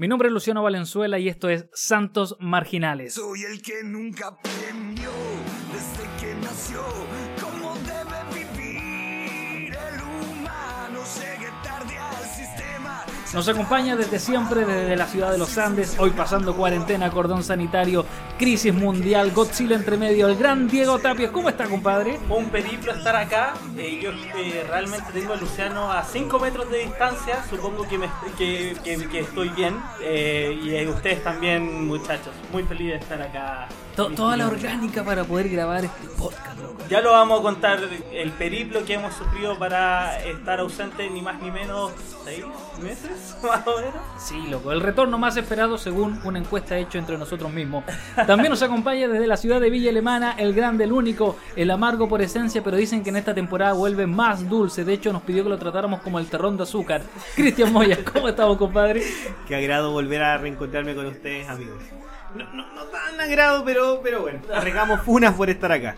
Mi nombre es Luciano Valenzuela y esto es Santos Marginales. Soy el que nunca aprendió desde que nació Nos acompaña desde siempre, desde la ciudad de los Andes, hoy pasando cuarentena, cordón sanitario, crisis mundial, Godzilla entre medio, el gran Diego Tapia. ¿Cómo está, compadre? un periplo estar acá. Eh, yo eh, realmente tengo a Luciano a 5 metros de distancia. Supongo que, me, que, estoy bien. Eh, y ustedes también, muchachos. Muy feliz de estar acá. To- toda la orgánica para poder grabar este podcast, loco. Ya lo vamos a contar el periplo que hemos sufrido para estar ausente ni más ni menos 6 meses, más o menos. Sí, loco, el retorno más esperado según una encuesta hecha entre nosotros mismos. También nos acompaña desde la ciudad de Villa Alemana, el grande, el único, el amargo por esencia, pero dicen que en esta temporada vuelve más dulce. De hecho, nos pidió que lo tratáramos como el terrón de azúcar. Cristian Moya, ¿cómo estamos, compadre? Qué agrado volver a reencontrarme con ustedes, amigos. No, no, no tan agrado, pero, pero bueno, arreglamos funas por estar acá.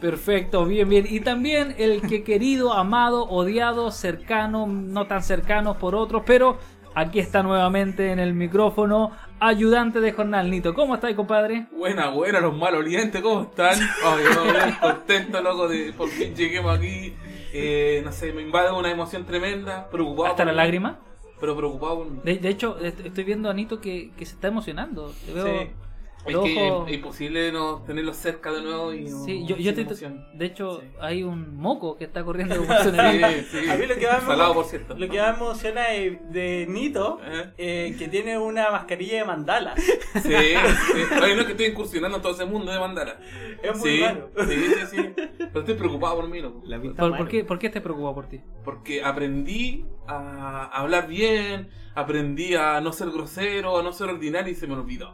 Perfecto, bien, bien. Y también el que querido, amado, odiado, cercano, no tan cercanos por otros, pero aquí está nuevamente en el micrófono, ayudante de jornal, Nito. ¿Cómo estáis, compadre? Buena, buena, los malolientes, ¿cómo están? Oh, contento, loco, de por fin lleguemos aquí. Eh, no sé, me invade una emoción tremenda, preocupado. Hasta por la mí, lágrima. Pero preocupado por. De, de hecho, est- estoy viendo a Nito que, que se está emocionando. Te veo Sí. Es que es imposible no tenerlos cerca de nuevo y no. Sí, yo, yo te- emoción. de hecho, Sí. hay un moco que está corriendo por. Sí, sí. A mí lo que más Salado, por cierto. Lo que más me emociona de, de Nito, ¿Eh? eh, que tiene una mascarilla de mandala. Sí, sí. Oye, no es que estoy incursionando en todo ese mundo de mandala. Es muy sí, raro. sí, sí, sí. Pero estoy preocupado por mí, loco. La pinta ¿Por, mal. por qué, ¿Por qué estás preocupado por ti? Porque aprendí a hablar bien, aprendí a no ser grosero, a no ser ordinario y se me olvidó.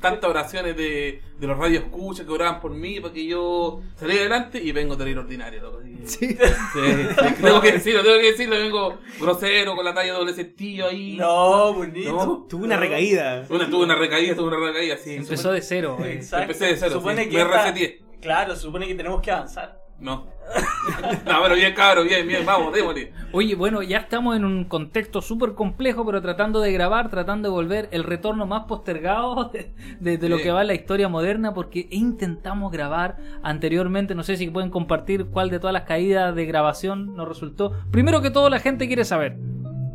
Tantas oraciones de, de los radios escucha que oraban por mí para que yo saliera adelante y vengo terrible ordinario. loco. Sí. Sí, sí, tengo que decirlo, tengo que decirlo, vengo grosero con la talla doble sentido ahí. No, bonito. No. Tuve una recaída. Una, tuve una recaída, tuve una recaída, sí. Empezó de cero. eh. Exacto. Empecé de cero, Supone sí. que Me esta-. Claro, se supone que tenemos que avanzar. No. no, pero bien, cabro, bien, bien, vamos, démosle. Oye, bueno, ya estamos en un contexto súper complejo, pero tratando de grabar, tratando de volver el retorno más postergado de, de- de lo que va en la historia moderna, porque intentamos grabar anteriormente, no sé si pueden compartir cuál de todas las caídas de grabación nos resultó. Primero que todo, la gente quiere saber,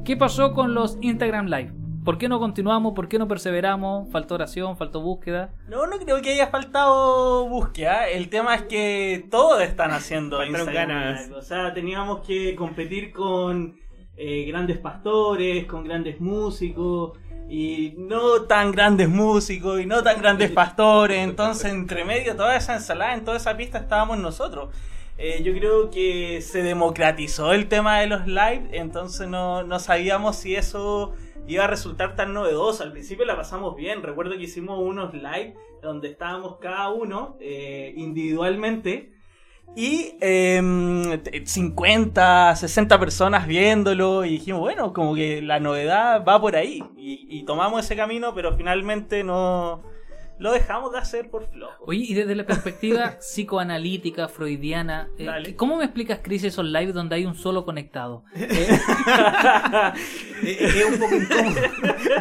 ¿qué pasó con los Instagram Live? ¿Por qué no continuamos? ¿Por qué no perseveramos? ¿Faltó oración? ¿Faltó búsqueda? No, no creo que haya faltado búsqueda. El tema es que todos están haciendo ganas. O sea, teníamos que competir con eh, grandes pastores, con grandes músicos. Y no tan grandes músicos y no tan grandes pastores. Entonces, entre medio, toda esa ensalada, en toda esa pista estábamos nosotros. Eh, yo creo que se democratizó el tema de los live, entonces no, no sabíamos si eso iba a resultar tan novedoso. Al principio la pasamos bien, recuerdo que hicimos unos live donde estábamos cada uno eh, individualmente y t- 50, 60 personas viéndolo y dijimos, bueno, como que la novedad va por ahí y tomamos ese camino, pero finalmente no lo dejamos de hacer por flojo. Oye, y desde la perspectiva psicoanalítica, freudiana, eh. ¿cómo me explicas crisis on live donde hay un solo conectado? Es, es un poco incómodo.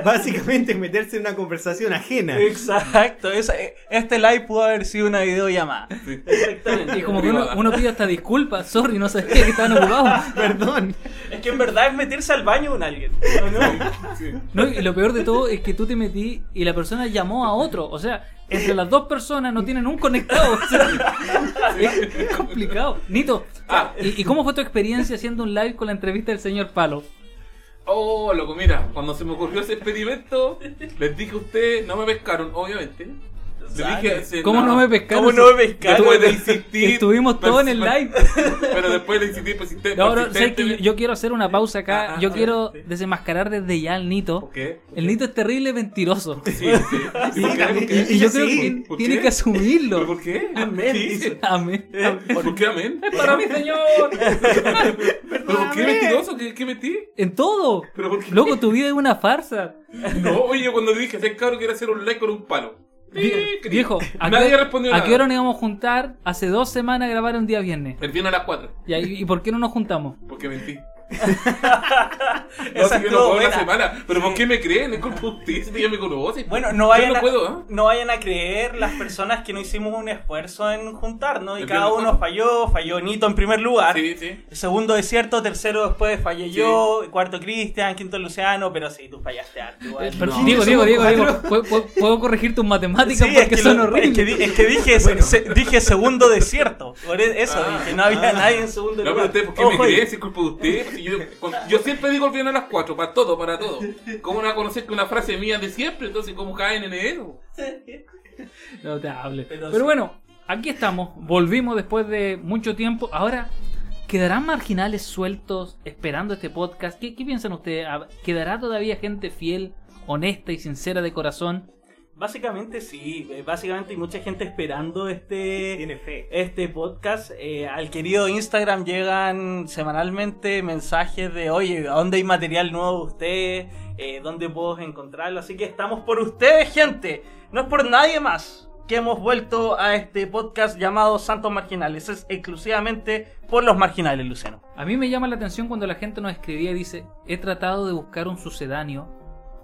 Básicamente es meterse en una conversación ajena. Exacto, este live pudo haber sido una videollamada. Exactamente. Y como que uno, uno pide hasta disculpas, sorry, no sabía que estaban ocupados. Perdón. Es que en verdad es meterse al baño con alguien. ¿o no? Sí. No, y lo peor de todo es que tú te metí y la persona llamó a otro. O sea, entre las dos personas no tienen un conectado. O sea, es, es complicado. Nito, Ah. ¿y, y cómo fue tu experiencia haciendo un live con la entrevista del señor Palo? Oh, loco, mira, cuando se me ocurrió ese experimento, les dije a ustedes, no me pescaron, obviamente. Dije, ¿Cómo no me pescaron? ¿Cómo no me pescaron? Después de insistir. Estuvimos todos en el pers- live. Pero después de insistir persisten- No, no, sé que yo, quiero hacer una pausa acá. Ah, Yo quiero sí. desenmascarar desde ya al Nito. ¿Por qué? El Nito es terrible mentiroso. Sí, sí. Y, ¿Por qué? ¿Por y- qué? y yo Sí, creo que ¿por tiene que asumirlo. ¿Pero por qué? Amén. Amén. ¿Por qué amén? Para mi señor. ¿Pero por qué mentiroso? ¿Qué, qué metí? En todo. ¿Pero por qué? Loco, tu vida es una farsa. No, oye, cuando dije, ese cabro quiere hacer un like con un palo. Viejo, ¿a Nadie qué, respondió ¿a nada. qué hora nos íbamos a juntar? Hace dos semanas a grabar un día viernes. El viernes a las 4. Ya, ¿Y, y por qué no nos juntamos? Porque mentí. No, Esa si yo estuvo no puedo una buena. semana. Pero ¿por qué me creen? Es culpa de ustedes, ya me conocen. Bueno, no vayan, no a, puedo, ¿eh? no vayan a creer las personas que no hicimos un esfuerzo en juntarnos y ¿El cada uno falló, falló Nito en primer lugar. Sí, sí. Segundo desierto, tercero después fallé yo, cuarto Cristian, quinto Luciano, pero sí, tú fallaste harto. No. Diego, Diego, Diego, Diego. ¿puedo, corregir tus matemáticas Sí, porque es que, son lo- horribles. es que di- es que dije, se- dije segundo desierto. Por e- eso Ah. dije, no había nadie en segundo No, pero lugar. usted, ¿por qué Ojo, me creen? Si es culpa de usted. Yo, siempre digo el viernes a las 4, para todo, para todo. ¿Cómo no va a conocer que una frase mía de siempre? Entonces, ¿cómo caen en eso? No te hables. Pero Pero, sí. bueno, aquí estamos. Volvimos después de mucho tiempo. Ahora, ¿quedarán marginales sueltos esperando este podcast? ¿Qué, qué piensan ustedes? ¿Hab- ¿Quedará todavía gente fiel, honesta y sincera de corazón? Básicamente sí, eh, básicamente hay mucha gente esperando este, Tiene fe. este podcast. Eh, al querido Instagram llegan semanalmente mensajes de, oye, ¿a dónde hay material nuevo de usted? Eh, ¿Dónde puedo encontrarlo? Así que estamos por ustedes, gente. No es por nadie más que hemos vuelto a este podcast llamado Santos Marginales. Es exclusivamente por los marginales, Luciano. A mí me llama la atención cuando la gente nos escribía y dice, he tratado de buscar un sucedáneo,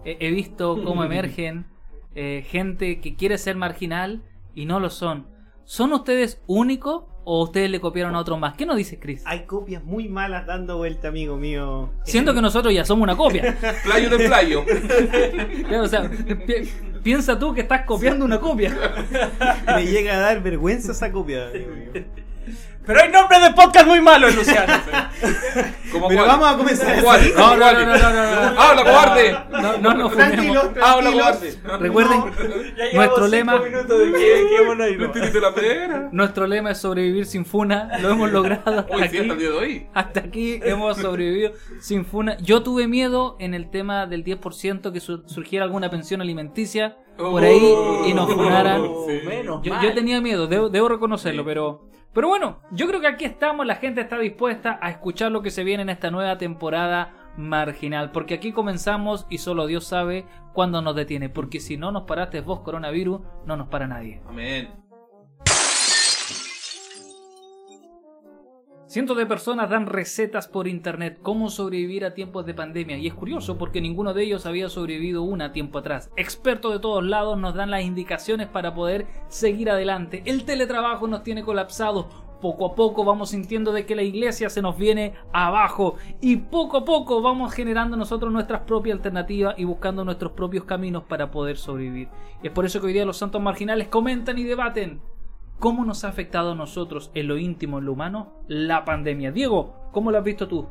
he, he visto cómo emergen eh, gente que quiere ser marginal y no lo son. ¿Son ustedes únicos o ustedes le copiaron a otros más? ¿Qué nos dice Chris? Hay copias muy malas dando vuelta, amigo mío. Siento que nosotros ya somos una copia. Playo de playo. O sea, pi- piensa tú que estás copiando una copia. Me llega a dar vergüenza esa copia. amigo mío. Pero hay nombres de podcast muy malos, Luciano. ¿Cómo Pero cuál? vamos a comenzar ¿Cómo cuál? así. ¿Cómo No, no, no, no, no, no, no. ¡Habla, cobarde! No, no, no, Tranquilos. ¡Habla, cobarde! Recuerden, Nuestro lema- nuestro lema es sobrevivir sin funa. Lo hemos logrado hasta aquí. día de hoy. Hasta aquí hemos sobrevivido sin funa. Yo tuve miedo en el tema del 10% que su- surgiera alguna pensión alimenticia por ahí y nos funaran. Oh, Yo, yo tenía miedo, debo, debo reconocerlo, Sí. pero, pero bueno, yo creo que aquí estamos, la gente está dispuesta a escuchar lo que se viene en esta nueva temporada marginal, porque aquí comenzamos y solo Dios sabe cuándo nos detiene, porque si no nos paraste vos coronavirus, no nos para nadie. Amén. Cientos de personas dan recetas por internet cómo sobrevivir a tiempos de pandemia y es curioso porque ninguno de ellos había sobrevivido una tiempo atrás. Expertos de todos lados nos dan las indicaciones para poder seguir adelante. El teletrabajo nos tiene colapsados. Poco a poco vamos sintiendo de que la iglesia se nos viene abajo y poco a poco vamos generando nosotros nuestras propias alternativas y buscando nuestros propios caminos para poder sobrevivir. Y es por eso que hoy día los santos marginales comentan y debaten ¿Cómo nos ha afectado a nosotros en lo íntimo, en lo humano, la pandemia? Diego, ¿cómo lo has visto tú?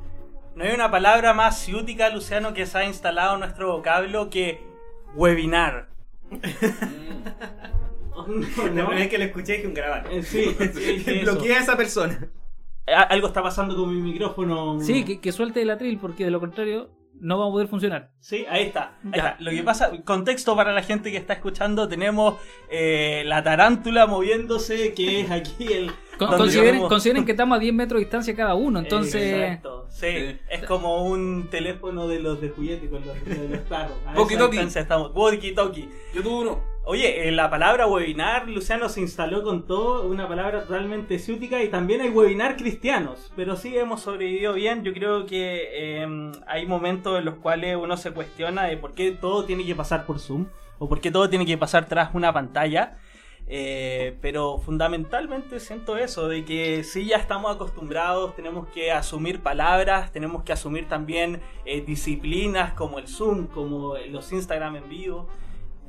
No hay una palabra más ciútica, Luciano, que se ha instalado en nuestro vocablo que webinar. La primera vez que lo escuché dije un grabar. Eh, Sí, sí. Bloquea a esa persona. Algo está pasando con mi micrófono. Sí, que, que suelte el atril, porque de lo contrario no va a poder funcionar. Sí, ahí está. Ahí está. Lo que pasa, contexto para la gente que está escuchando, tenemos eh, la tarántula moviéndose, que es aquí el... Con- consideren, tenemos- consideren que estamos a 10 metros de distancia cada uno, entonces... Exacto, sí. Sí. Es como un teléfono de los de juguete con los, de los perros. A esa distancia estamos. Yo tuve uno. Oye, eh, la palabra webinar, Luciano, se instaló con todo, una palabra totalmente ciútica y también hay webinar cristianos, pero sí hemos sobrevivido bien. Yo creo que eh, hay momentos en los cuales uno se cuestiona de por qué todo tiene que pasar por Zoom o por qué todo tiene que pasar tras una pantalla. Eh, pero fundamentalmente siento eso, de que sí ya estamos acostumbrados, tenemos que asumir palabras, tenemos que asumir también eh, disciplinas como el Zoom, como los Instagram en vivo.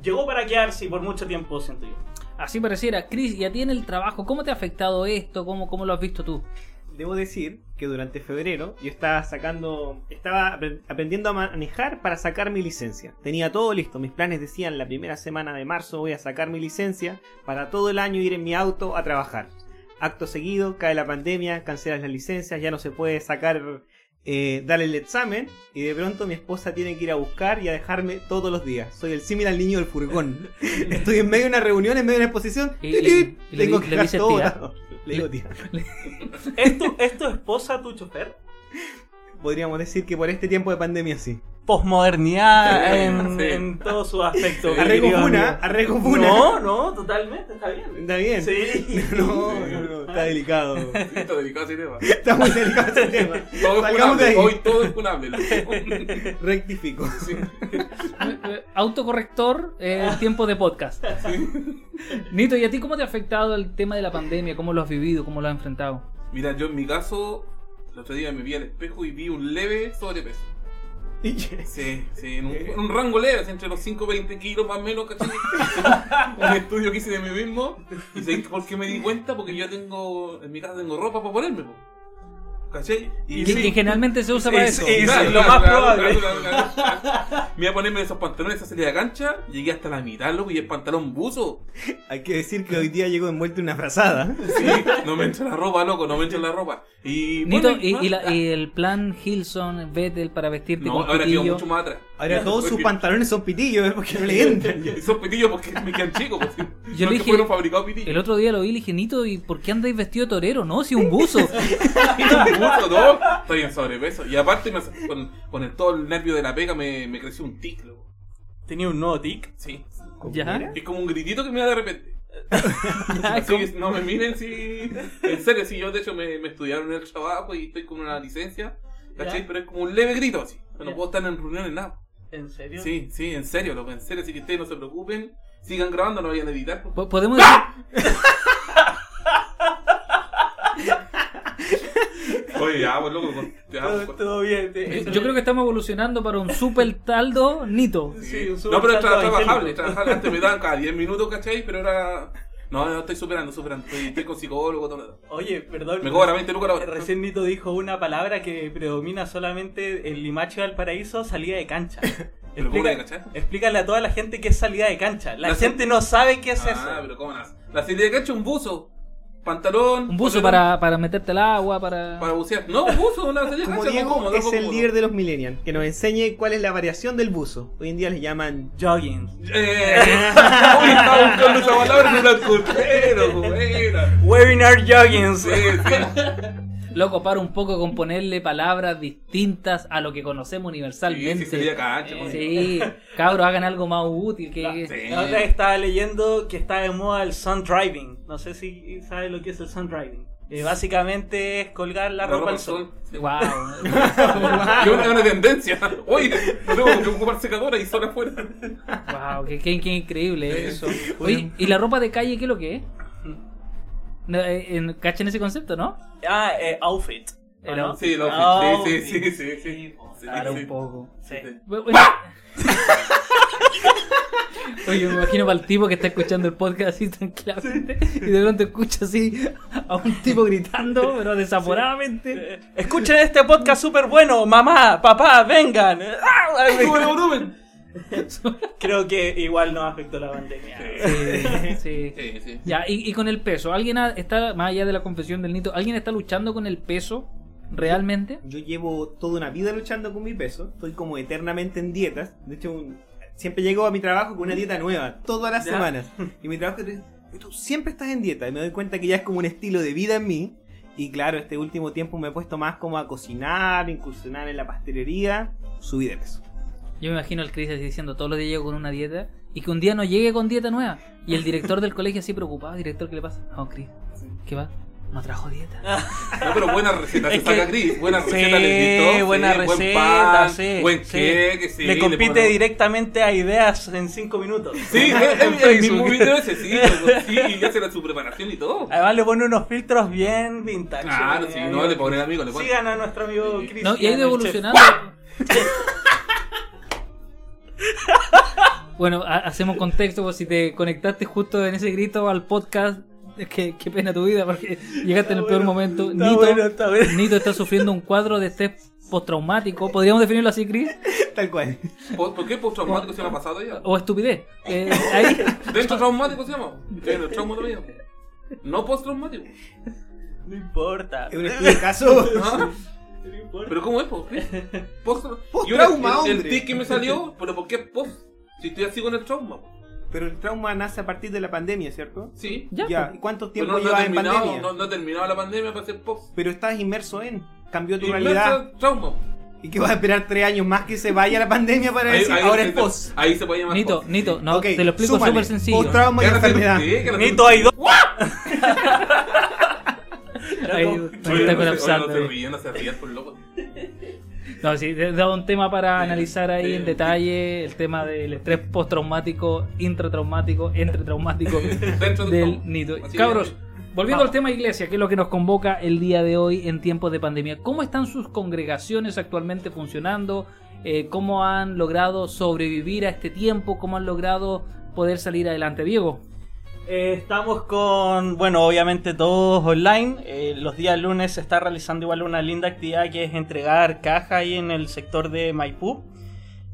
Llegó para quedarse y por mucho tiempo, siento yo. Así pareciera. Chris, ¿y a ti en el trabajo cómo te ha afectado esto? ¿Cómo, cómo lo has visto tú? Debo decir que durante febrero yo estaba sacando, estaba apre- aprendiendo a manejar para sacar mi licencia. Tenía todo listo, mis planes decían la primera semana de marzo voy a sacar mi licencia para todo el año ir en mi auto a trabajar. Acto seguido, cae la pandemia, cancelas las licencias, ya no se puede sacar, eh, darle el examen y de pronto mi esposa tiene que ir a buscar y a dejarme todos los días. Soy el símil al niño del furgón. Estoy en medio de una reunión, en medio de una exposición. Y- y- y le tengo que le dejar dices todo tía. Le digo tía. ¿Es tu, ¿Es tu esposa tu chofer? Podríamos decir que por este tiempo de pandemia sí. Posmodernidad en, sí. en todos sus aspectos. Sí. Arrego amigo. arrego Funa. No, no, totalmente, está bien. Está bien. Sí. No, no, no, está delicado. Sí, está delicado ese tema. Está muy delicado ese tema. Todo es Salgamos. Hoy todo es funable. Rectifico. Autocorrector, eh, tiempo de podcast. Nito, ¿y a ti cómo te ha afectado el tema de la pandemia? ¿Cómo lo has vivido? ¿Cómo lo has enfrentado? Mira, yo en mi caso, el otro día me vi al espejo y vi un leve sobrepeso. Sí, sí, en un, en un rango leve, entre los 5 y 20 kilos más o menos, ¿cachai? un estudio que hice de mí mismo. ¿Y sé por qué me di cuenta? Porque yo tengo, en mi casa tengo ropa para ponerme, po. ¿Cachai? Y Que, sí. que generalmente se usa para Es- eso. es- Claro, lo claro, más claro, probable. claro, claro, claro. Me iba a ponerme esos pantalones a salir de cancha, llegué hasta la mitad, loco, y el pantalón buzo. Hay que decir que hoy día llegó envuelto en una frazada. Sí, no me entra la ropa, loco, no me entra la ropa. Y, Nito, bueno, y, más- y la- y el plan Hilson, Vettel para vestirte No, con ahora pitillo? mucho más atrás. Ahora todos sus pantalones son pitillos, ¿eh? porque no le entran. Y son pitillos porque me quedan chicos. Pues, Yo no le dije- fueron fabricados pitillos. El otro día lo vi y le dije, Nito, ¿y por qué andáis vestido de torero? No, si un buzo. un buzo, no, estoy en sobrepeso. Y aparte, me- con, con el, todo el nervio de la pega, me, me creció un tic, loco. Tenía un nuevo tic. Sí. ¿Ya? Es como un gritito que me da de repente. Así no me miren si. En serio, si yo de hecho me, me estudiaron en el trabajo y estoy con una licencia. ¿Cachai? Pero es como un leve grito así. No puedo estar en reuniones nada. ¿En serio? Sí, sí, en serio, loco, en serio. Así que ustedes no se preocupen. Sigan grabando, no vayan a editar. Po- Podemos decir, Oye, ya, pues loco. con- ya, Todo, pues, todo bien. te- yo creo que estamos evolucionando para un super taldo Nito. Sí, un No, pero es trabajable, evangélico. trabajable. Antes me daban cada 10 minutos, ¿cachai? Pero ahora. No, no, estoy superando, superando. Estoy, estoy con psicólogo, todo. Oye, perdón. Me cobra 20 lucas. Recién Nito dijo una palabra que predomina solamente en Limache Valparaíso, salida de cancha. Pero ¿cómo Explica- de cancha? explícale a toda la gente qué es salida de cancha. La, La gente no sabe qué es Ah, eso. pero ¿cómo no? La serie de cancha, un buzo. Pantalón. Un buzo para, para meterte al agua, para... Para bucear. No, un buzo, una Como. Diego cómodo, es el líder de los millennials, que nos enseñe cuál es la variación del buzo. Hoy en día les llaman Jogging. Eh, estaba buscando esa palabra no la encontré, our joggings. Sí, sí. Loco, para un poco con ponerle palabras distintas a lo que conocemos Sí, universalmente. sí, sería cancha. pues. Sí, cabros, hagan algo más útil que... Sí. La otra estaba leyendo que está de moda el sun driving. No sé si sabes lo que es el sun driving. Eh, básicamente es colgar la, ropa al sol. Sí. Wow. Y una, una tendencia. Oye, no tengo que ocupar secadora y sol afuera. Wow, qué, qué- qué increíble eso. Oye, ¿y la ropa de calle qué es lo que es? No, eh, en- ¿Cachan ese concepto, no? Ah, eh, outfit. ¿o El no? outfit. Sí, Ah, sí, sí, outfit. sí, sí, sí. Sí, Claro, sí. un poco. Sí. Bueno. Oye, me imagino para el tipo que está escuchando el podcast así tranquilamente y de pronto escucha así a un tipo gritando, pero desaforadamente. Eh, Escuchen este podcast súper bueno. Mamá, papá, vengan. Ah, el volumen. Creo que igual nos afectó la pandemia. Sí, sí. Sí, sí. Ya, y, y con el peso, ¿alguien ha- está, más allá de la confesión del Nito, ¿alguien está luchando con el peso realmente? Yo llevo toda una vida luchando con mi peso. Estoy como eternamente en dietas. De hecho, un- siempre llego a mi trabajo con una dieta nueva, todas las Ya. semanas. Y mi trabajo es, tú siempre estás en dieta. Y me doy cuenta que ya es como un estilo de vida en mí. Y claro, este último tiempo me he puesto más como a cocinar, incursionar en la pastelería, subí de peso. Yo me imagino al Chris así diciendo todos los días llego con una dieta y que un día no llegue con dieta nueva. Y el director del colegio así preocupado, director, ¿qué le pasa? No, Chris, ¿qué va? No trajo dieta. No, pero buena receta se Es saca Cris. Buena Sí, receta le gritó. buena sí, receta, buen pan, sí, Buen sí. sí. le compite directamente a ideas en 5 minutos. Sí, el mismo video ese, sí, sí, y hace su preparación y todo. Además le pone unos filtros bien vintage. Claro, sí, no, le pone el amigo, le pone. Sigan a nuestro amigo Chris. No, y ha ido evolucionando. bueno, ha- hacemos contexto, pues si te conectaste justo en ese grito al podcast, es que qué pena tu vida, porque llegaste en el peor momento. Está Nito, bueno, está bueno. Nito está sufriendo un cuadro de estrés postraumático, ¿podríamos definirlo así, Chris? Tal cual. ¿Por, por qué postraumático se llama pasado ya? O estupidez. Eh, ahí, ¿Dentro traumático se llama? ¿En el trauma todavía? No postraumático. No importa. Es un estudio de caso. ¿Ah? No. ¿Pero cómo es, po? Post Post-trauma, Yo el- el, hombre. tic que me salió, ¿pero por qué post? Si estoy así con el trauma. Pero el trauma nace a partir de la pandemia, ¿cierto? Sí. ya, ¿Y cuánto Pero tiempo no, no, llevas en terminado, pandemia? no, no he terminado la pandemia para hacer post. Pero estás inmerso en. Cambió tu Inmerso realidad. en trauma. ¿Y que vas a esperar tres años más que se vaya la pandemia para Ahí, decir ahí- ahora es post? ahí se puede llamar Nito, post. Nito, no, Ok, te lo explico súper sencillo. Post-trauma y Ya no sé enfermedad. qué, no Nito, hay dos. Ahí, Oye, me no está colapsando. No se ahí. ríen, no se ríen por loco. No, sí, he dado un tema para analizar ahí en detalle el tema del estrés postraumático, intratraumático, entretraumático del. Así Cabros, volviendo Vamos. al tema iglesia, que es lo que nos convoca el día de hoy en tiempos de pandemia. ¿Cómo están sus congregaciones actualmente funcionando? Eh, ¿Cómo han logrado sobrevivir a este tiempo? ¿Cómo han logrado poder salir adelante? Diego. Eh, estamos con, bueno, obviamente todos online. Eh, los días lunes se está realizando igual una linda actividad que es entregar caja ahí en el sector de Maipú.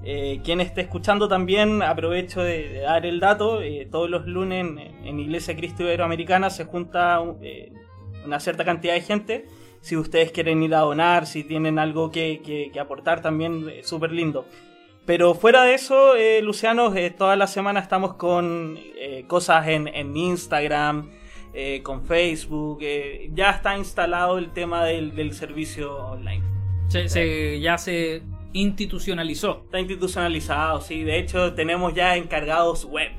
Eh, quien esté escuchando también, aprovecho de, dar el dato. todos los lunes en, Iglesia Cristo Iberoamericana se junta una cierta cantidad de gente. Si ustedes quieren ir a donar, si tienen algo que, aportar, también súper lindo. Pero fuera de eso, eh, Luciano, eh, toda la semana estamos con eh, cosas en, en Instagram, eh, con Facebook. eh, ya está instalado el tema del, del servicio online. Se, se- ya se institucionalizó. Está institucionalizado, sí. De hecho, tenemos ya encargados web.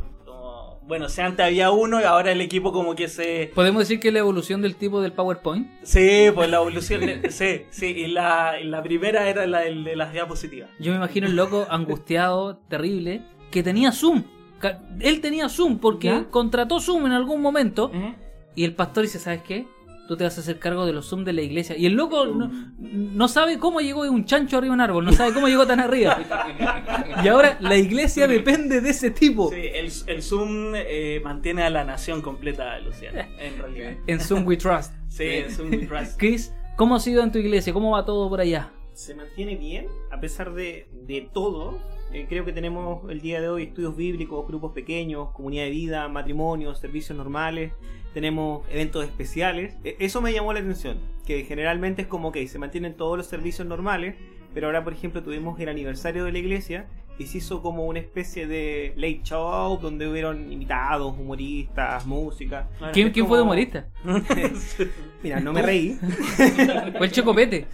Bueno, si antes había uno y ahora el equipo como que se... ¿Podemos decir que es la evolución del tipo del PowerPoint? Sí, pues la evolución... sí, sí. Y la, y la primera era la de las diapositivas. Yo me imagino el loco angustiado, terrible, que tenía Zoom. Él tenía Zoom porque ¿Ya? contrató Zoom en algún momento y el pastor dice, ¿sabes qué? Tú te vas a hacer cargo de los Zoom de la iglesia. Y el loco no, no sabe cómo llegó un chancho arriba de un árbol, no sabe cómo llegó tan arriba. Y ahora la iglesia depende de ese tipo. Sí, el, el Zoom eh, mantiene a la nación completa, Luciano, en realidad. En Zoom We Trust. Sí, el Zoom we trust. Chris, ¿cómo ha sido en tu iglesia? ¿Cómo va todo por allá? se mantiene bien a pesar de, de todo. Eh, creo que tenemos el día de hoy estudios bíblicos, grupos pequeños, comunidad de vida, matrimonios, servicios normales. Tenemos eventos especiales. E- eso me llamó la atención. Que generalmente es como que se mantienen todos los servicios normales. Pero ahora, por ejemplo, tuvimos el aniversario de la iglesia y se hizo como una especie de late show donde hubieron invitados, humoristas, música. Bueno, ¿Quién, quién fue de como- humorista? Mira, no me reí. Fue el Chocopete.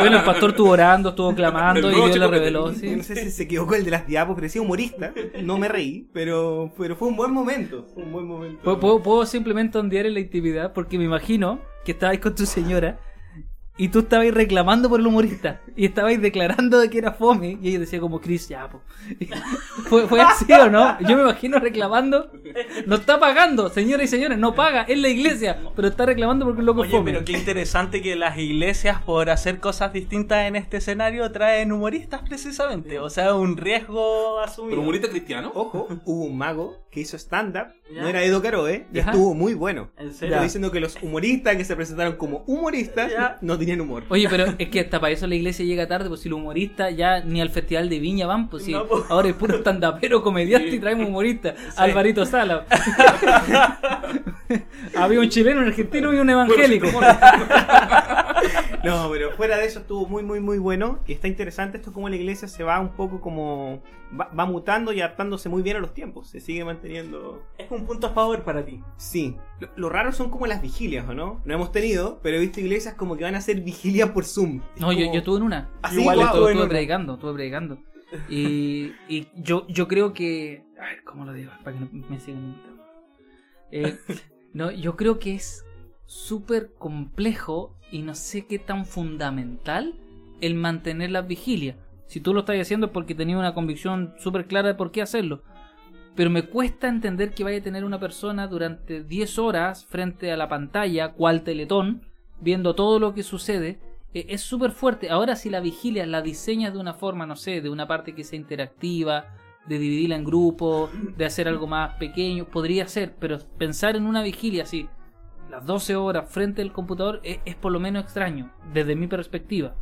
Bueno, el pastor estuvo orando, estuvo clamando y Dios le Chocopete. reveló. sí. No sé si se equivocó el de las diapos, pero decía humorista. No me reí, pero, pero fue un buen momento. Fue un buen momento. ¿Puedo, puedo, puedo simplemente ondear en la intimidad? Porque me imagino que estabais con tu señora y tú estabais reclamando por el humorista y estabais declarando de que era fome y ella decía como Chris ya po". ¿Fue, fue así o no? Yo me imagino reclamando no está pagando señoras y señores no paga es la iglesia pero está reclamando porque un loco es Oye, fome pero qué interesante que las iglesias, por hacer cosas distintas en este escenario, traen humoristas precisamente. O sea, un riesgo asumido. ¿Pero humorista cristiano? Ojo, hubo un mago que hizo stand-up. Ya. No era Edo Caroe, y Ajá. estuvo muy bueno. ¿En Estoy serio? diciendo que los humoristas que se presentaron como humoristas Ya. no tenían humor. Oye, pero es que hasta para eso la iglesia llega tarde, pues si los humoristas ya ni al festival de Viña van, pues si No, pues. ahora es puro estandapero comediante y traemos humoristas. Alvarito Sala. Había un chileno, un argentino y un evangélico. No, pero fuera de eso estuvo muy, muy, muy bueno. Y está interesante esto como la iglesia se va un poco como... Va, va mutando y adaptándose muy bien a los tiempos. Se sigue manteniendo... Es un punto a favor para ti. Sí. Lo, lo raro son como las vigilias, ¿o no? No hemos tenido, pero he visto iglesias como que van a hacer vigilia por Zoom. Es No, yo, como- yo estuve en una. Así, Igual guau, estuve, en estuve una. predicando, estuve predicando. Y, y yo, yo creo que. A ver, ¿cómo lo digo? Para que no me sigan invitando. Eh, no, yo creo que es súper complejo y no sé qué tan fundamental el mantener las vigilias. Si tú lo estás haciendo es porque tenías una convicción súper clara de por qué hacerlo. Pero me cuesta entender que vaya a tener una persona durante 10 horas frente a la pantalla, cual teletón, viendo todo lo que sucede. Eh, Es súper fuerte. Ahora si la vigilia la diseñas de una forma, no sé, de una parte que sea interactiva, de dividirla en grupos, de hacer algo más pequeño, podría ser, pero pensar en una vigilia así, las 12 horas frente al computador, es, es por lo menos extraño, desde mi perspectiva.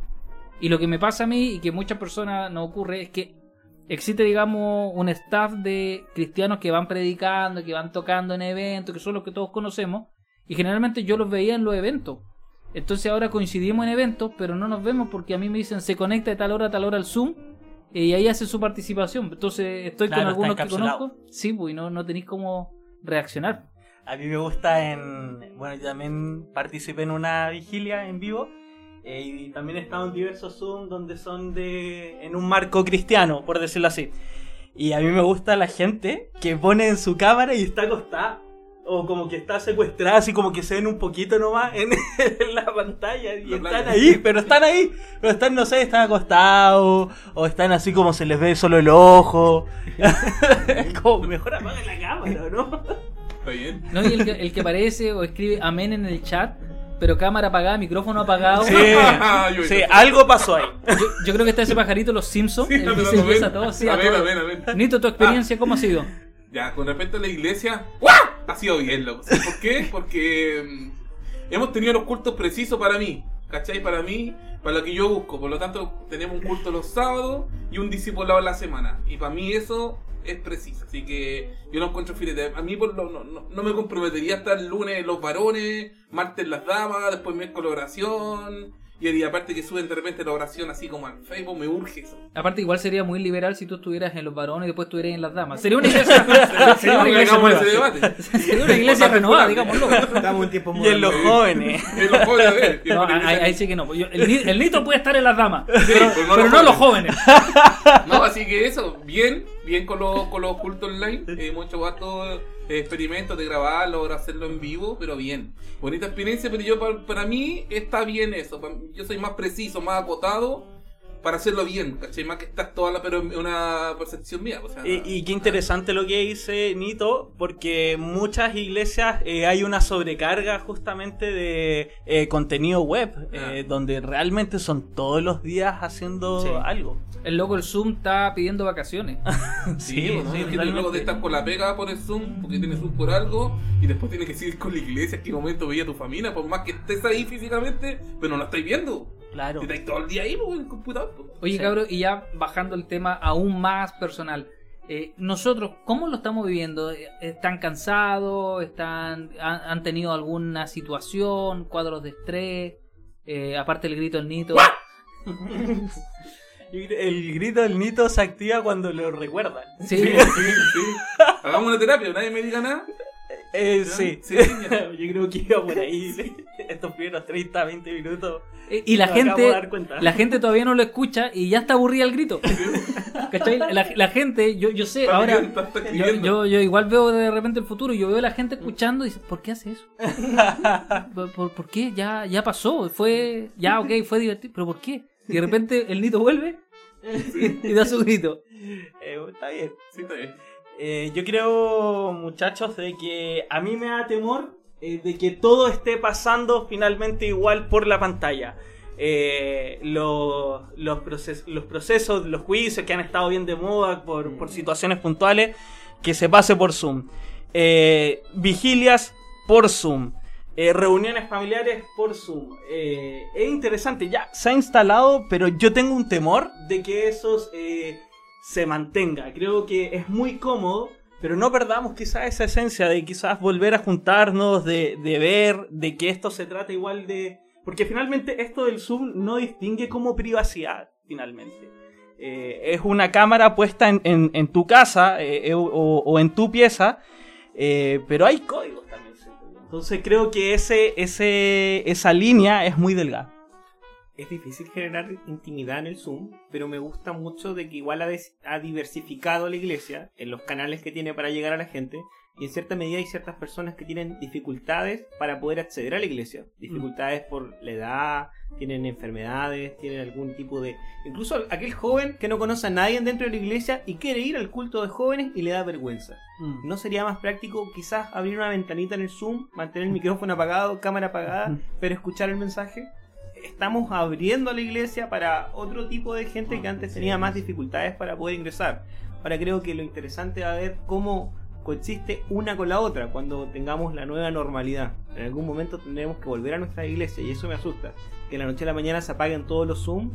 Y lo que me pasa a mí y que muchas personas no ocurre es que existe, digamos, un staff de cristianos que van predicando, que van tocando en eventos, que son los que todos conocemos, y generalmente yo los veía en los eventos. Entonces ahora coincidimos en eventos, pero no nos vemos porque a mí me dicen se conecta de tal hora a tal hora al Zoom eh, y ahí hace su participación. Entonces estoy Claro, con algunos que conozco. Sí, pues y no, no tenéis cómo reaccionar. A mí me gusta en. Bueno, yo también participé en una vigilia en vivo. Eh, y también he estado en diversos Zoom donde son de en un marco cristiano, por decirlo así. Y a mí me gusta la gente que pone en su cámara y está acostada. O como que está secuestrada, así como que se ven un poquito nomás en, en la pantalla. Y La están playa. ahí, pero están ahí. Pero están, no sé, están acostados. O están así como se les ve solo el ojo. como mejor apaga la cámara, ¿no? Está bien. No, y el que, el que aparece o escribe amén en el chat, pero cámara apagada, micrófono apagado. Sí, Yo- sí, algo pasó ahí. Yo, yo creo que está ese pajarito, los Simpsons, Sí, el que amén, se empieza amén. todo. Sí, a todo. amén, amén. Nito, tu experiencia, ¿cómo ha sido? Ya, con respecto a la iglesia, ¡guau! ha sido bien, loco. ¿Sabes por qué? Porque mm, hemos tenido los cultos precisos para mí, ¿cachai? Para mí, para lo que yo busco. Por lo tanto, tenemos un culto los sábados y un discipulado en la semana. Y para mí eso es preciso. Así que yo no encuentro filete. A mí por lo- no, no, no me comprometería hasta el lunes los varones, martes las damas, después miércoles oración. Y, y aparte que suben de repente la oración así como al Facebook, me urge eso. Aparte, igual sería muy liberal si tú estuvieras en los varones y después estuvieras en las damas. Sería una iglesia, sería una iglesia, nueva. Sería una iglesia renovada, digámoslo. Estamos en tiempos Y en los jóvenes. Y los jóvenes, No, ahí, sí que no. Yo- el, ni- el Nito puede estar en las damas, pero, pero no pero los no los jóvenes. No, así que eso, bien, bien con los, con los cultos online. Eh, hecho hartos eh, experimentos de grabarlo, hacerlo en vivo, pero bien. Bonita experiencia, pero yo para, para mí está bien eso. Yo soy más preciso, más acotado para hacerlo bien, ¿cachai? Más que estar toda la, pero es una percepción mía. O sea, Y, y qué interesante lo que dice Nito, porque muchas iglesias eh, hay una sobrecarga justamente de eh, contenido web, eh, Ah. donde realmente son todos los días haciendo Sí. algo. El loco, el Zoom está pidiendo vacaciones. Sí, ¿no? sí, Gente luego de estar con la pega por el Zoom, porque tienes Zoom por algo, y después tienes que seguir con la iglesia, qué momento veía tu familia, por más que estés ahí físicamente, pero no la estáis viendo. Claro. Y todo el día ahí, pues, en el computador. pues. Oye, Sí. cabrón, y ya bajando el tema aún más personal. eh, nosotros, ¿cómo lo estamos viviendo? Eh, ¿Están cansados? ¿Están, han, han tenido alguna situación? ¿Cuadros de estrés? Eh, aparte el grito del Nito. El grito del Nito se activa cuando lo recuerdan. Sí. Sí, sí. Hagamos una terapia, nadie me diga nada. Eh, sí, Sí, yo creo que iba por ahí estos primeros 30, 20 minutos. Eh, y la gente, la gente todavía no lo escucha y ya está aburrida el grito. ¿Cachai? La, la gente, yo, yo sé, ahora yo, yo, yo igual veo de repente el futuro y yo veo a la gente escuchando y dice, ¿por qué hace eso? ¿Por, por, por qué? Ya, ya pasó, fue, ya ok, fue divertido, pero ¿por qué? Y de repente el Nito vuelve y da su grito. Eh, está bien. Sí, está bien. Eh, yo creo, muchachos, de que a mí me da temor eh, de que todo esté pasando finalmente igual por la pantalla. Eh, lo- los, proces- los procesos, los juicios que han estado bien de moda por, por situaciones puntuales, que se pase por Zoom. Vigilias por Zoom. Eh, reuniones familiares por Zoom. Eh, es interesante, ya se ha instalado, pero yo tengo un temor de que esos eh, se mantenga. Creo que es muy cómodo, pero no perdamos quizás esa esencia de quizás volver a juntarnos, de, de ver, de que esto se trata igual de... Porque finalmente esto del Zoom no distingue como privacidad, finalmente. Eh, es una cámara puesta en, en- tu casa eh, eh, o, en tu pieza, pero hay códigos también. yo. Entonces creo que ese, ese, esa línea es muy delgada. Es difícil generar intimidad en el Zoom, pero me gusta mucho de que igual ha, diversificado la iglesia en los canales que tiene para llegar a la gente y en cierta medida hay ciertas personas que tienen dificultades para poder acceder a la iglesia. Dificultades por la edad, tienen enfermedades, tienen algún tipo de... Incluso aquel joven que no conoce a nadie dentro de la iglesia y quiere ir al culto de jóvenes y le da vergüenza. ¿No sería más práctico quizás abrir una ventanita en el Zoom, mantener el micrófono apagado, cámara apagada, pero escuchar el mensaje? Estamos abriendo la iglesia para otro tipo de gente que antes tenía más dificultades para poder ingresar. Ahora creo que lo interesante va a ver cómo coexiste una con la otra cuando tengamos la nueva normalidad. En algún momento tendremos que volver a nuestra iglesia y eso me asusta. Que la noche a la mañana se apaguen todos los Zoom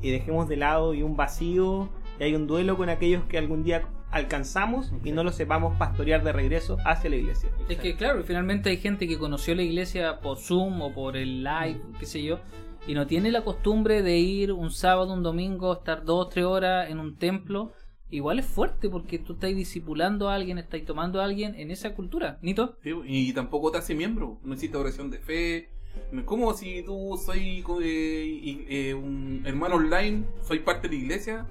y dejemos de lado y un vacío y hay un duelo con aquellos que algún día alcanzamos y no los sepamos pastorear de regreso hacia la iglesia. Es que claro, finalmente hay gente que conoció la iglesia por Zoom o por el live, qué sé yo, y no tiene la costumbre de ir un sábado, un domingo, estar dos tres horas en un templo. Igual es fuerte porque tú estás discipulando a alguien, estás tomando a alguien en esa cultura. Nito, Y tampoco te hace miembro. No existe oración de fe, ¿Cómo si tú soy eh, eh, un hermano online, soy parte de la iglesia?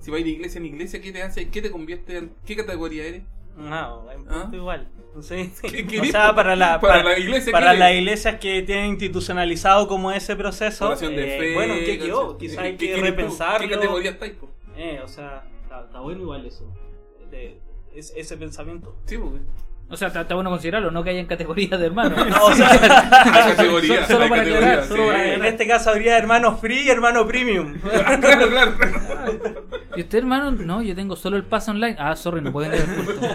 Si vas de iglesia en iglesia, ¿qué te hace? ¿Qué te convierte en qué categoría eres? No, en ¿Ah? igual. Sí. Para, la, Para la iglesia, para ¿qué las iglesias que tienen institucionalizado como ese proceso. Eh, fe. bueno, ¿qué quedó? Quizás hay ¿Qué que repensarlo. ¿Qué categoría estáis? Eh, o sea, está, está bueno igual eso. de- es- ese pensamiento. Sí, pues. O sea, está, bueno considerarlo, no que hayan categorías de hermanos. No, o sea, Hay categoría. Solo hay para categoría, aclarar, sí. solo para en este caso habría hermano free y hermano premium. claro, claro. ¿Y usted, hermano? No, yo tengo solo el pase online. Ah, sorry, no pueden al culto.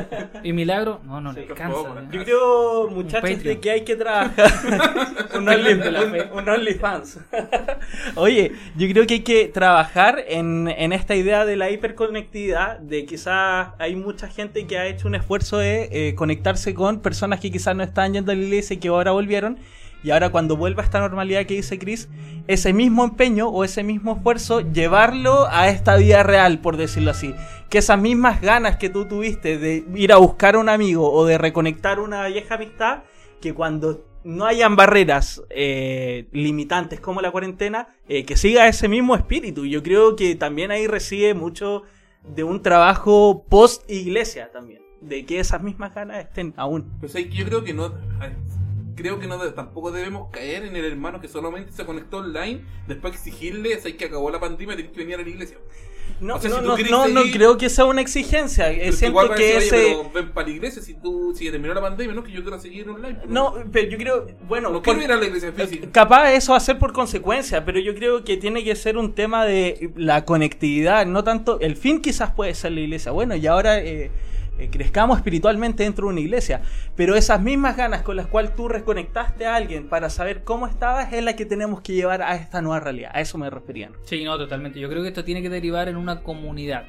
¿Y milagro? No, no le por alcanza. favor. ¿eh? Yo creo, muchachos, de que hay que trabajar. un, Only, un- un OnlyFans. Oye, yo creo que hay que trabajar en, en esta idea de la hiperconectividad, de quizás hay mucha gente que ha hecho un esfuerzo de eh, conectarse con personas que quizás no estaban yendo a la iglesia y que ahora volvieron. Y ahora cuando vuelva esta normalidad que dice Chris, ese mismo empeño o ese mismo esfuerzo, llevarlo a esta vida real, por decirlo así. Que esas mismas ganas que tú tuviste de ir a buscar a un amigo o de reconectar una vieja amistad, que cuando no hayan barreras eh, limitantes como la cuarentena, eh, que siga ese mismo espíritu. Yo creo que también ahí recibe mucho de un trabajo post iglesia también, de que esas mismas ganas estén aún. ¿sabes qué? yo creo que no. Creo que no de- tampoco debemos caer en el hermano que solamente se conectó online. Después exigirle, sabes que acabó la pandemia, tenés que venir a la iglesia. No, O sea, no, si no, no, creo que sea una exigencia. eh, Pero siento que decir, ese... Pero ven para la iglesia si tú si terminó la pandemia, no que yo quiero seguir online. No, pero yo creo, bueno, no quiero ir a la iglesia física. capaz eso va a ser por consecuencia, pero yo creo que tiene que ser un tema de la conectividad, no tanto, el fin quizás puede ser la iglesia, bueno, y ahora eh, eh, crezcamos espiritualmente dentro de una iglesia, pero esas mismas ganas con las cuales tú reconectaste a alguien para saber cómo estabas es la que tenemos que llevar a esta nueva realidad, a eso me refería. Sí, no, totalmente. Yo creo que esto tiene que derivar en una comunidad.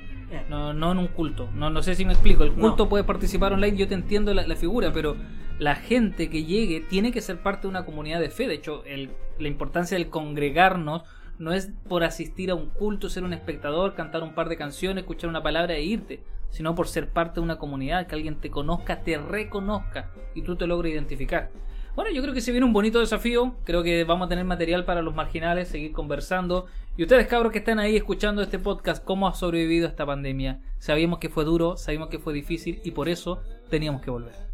No, no en un culto. No, no sé si me explico. El culto No. puede participar online, yo te entiendo la, la figura, pero la gente que llegue tiene que ser parte de una comunidad de fe. De hecho, el- la importancia del congregarnos no es por asistir a un culto, ser un espectador, cantar un par de canciones, escuchar una palabra e irte, sino por ser parte de una comunidad, que alguien te conozca, te reconozca y tú te logres identificar. Bueno, yo creo que se viene un bonito desafío. Creo que vamos a tener material para los marginales, seguir conversando. Y ustedes, cabros, que están ahí escuchando este podcast, ¿cómo ha sobrevivido esta pandemia? Sabíamos que fue duro, sabíamos que fue difícil y por eso teníamos que volver.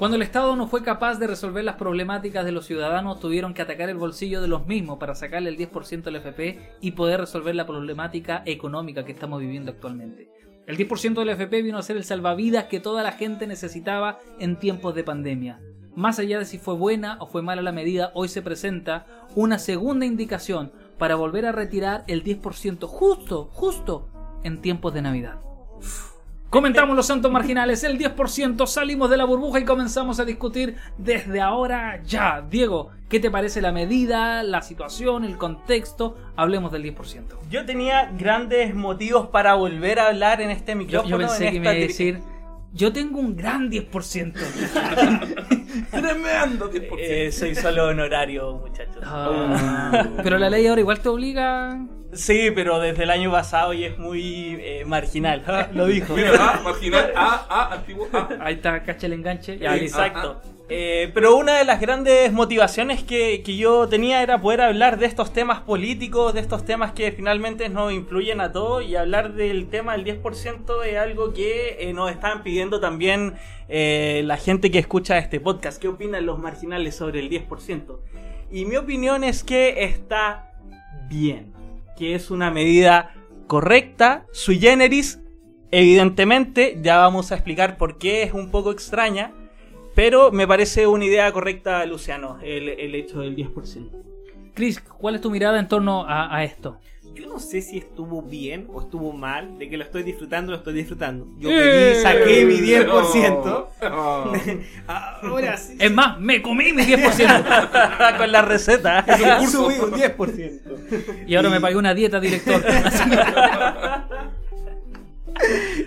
Cuando el Estado no fue capaz de resolver las problemáticas de los ciudadanos, tuvieron que atacar el bolsillo de los mismos para sacarle el 10% al FP y poder resolver la problemática económica que estamos viviendo actualmente. El 10% del FP vino a ser el salvavidas que toda la gente necesitaba en tiempos de pandemia. Más allá de si fue buena o fue mala la medida, hoy se presenta una segunda indicación para volver a retirar el 10% justo, justo en tiempos de Navidad. Comentamos los santos marginales, el 10%, salimos de la burbuja y comenzamos a discutir desde ahora ya. Diego, ¿qué te parece la medida, la situación, el contexto? Hablemos del 10%. Yo tenía grandes motivos para volver a hablar en este micrófono. yo pensé en que me iba a decir, yo tengo un gran 10%. Tremendo 10%. Eh, soy solo honorario, muchachos. Ah, pero la ley ahora igual te obliga... Sí, pero desde el año pasado y es muy eh, marginal. Ah, Lo dijo. Mira, A, marginal, A, A, antiguo, A. Ahí está, cacha el enganche. Ya, Sí, listo. Exacto. Eh, pero una de las grandes motivaciones que, que yo tenía era poder hablar de estos temas políticos, de estos temas que finalmente nos influyen a todos y hablar del tema del 10% es algo que eh, nos están pidiendo también eh, la gente que escucha este podcast. ¿Qué opinan los marginales sobre el 10%? Y mi opinión es que está bien, que es una medida correcta, sui generis, evidentemente, ya vamos a explicar por qué es un poco extraña, pero me parece una idea correcta, Luciano, el, el hecho del 10%. Chris, ¿cuál es tu mirada en torno a, a esto? Yo no sé si estuvo bien o estuvo mal, de que lo estoy disfrutando, lo estoy disfrutando. Yo Eh. pedí, saqué mi 10%. Oh. Ahora sí. Es más, me comí mi 10%. Con la receta. subí un 10%. Y ahora me pagué una dieta, director.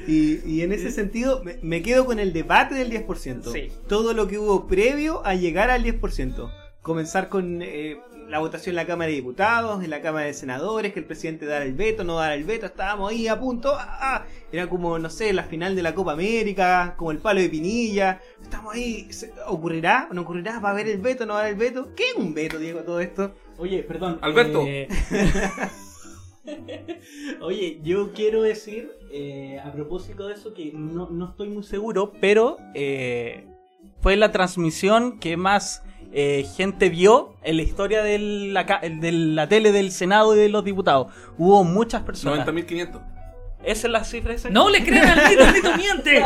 Y, y en ese sentido me, me quedo con el debate del 10%. Sí. Todo lo que hubo previo a llegar al 10%. Comenzar con... eh, la votación en la Cámara de Diputados, en la Cámara de Senadores, que el presidente dará el veto, no dará el veto, estábamos ahí a punto. ah, ah. Era como, no sé, la final de la Copa América, como el palo de Pinilla. Estamos ahí, ¿se- ¿ocurrirá o no ocurrirá? ¿Va a haber el veto no va a haber el veto? ¿Qué es un veto, Diego, todo esto? Oye, perdón. Alberto. eh, Oye, yo quiero decir, eh, a propósito de eso, que no, no estoy muy seguro, pero eh, fue la transmisión que más eh, gente vio en la historia de la, ca- de la tele del Senado y de los diputados. Hubo muchas personas. 90.500. ¿Esa es la cifra? No le crean al Nito, el Nito miente.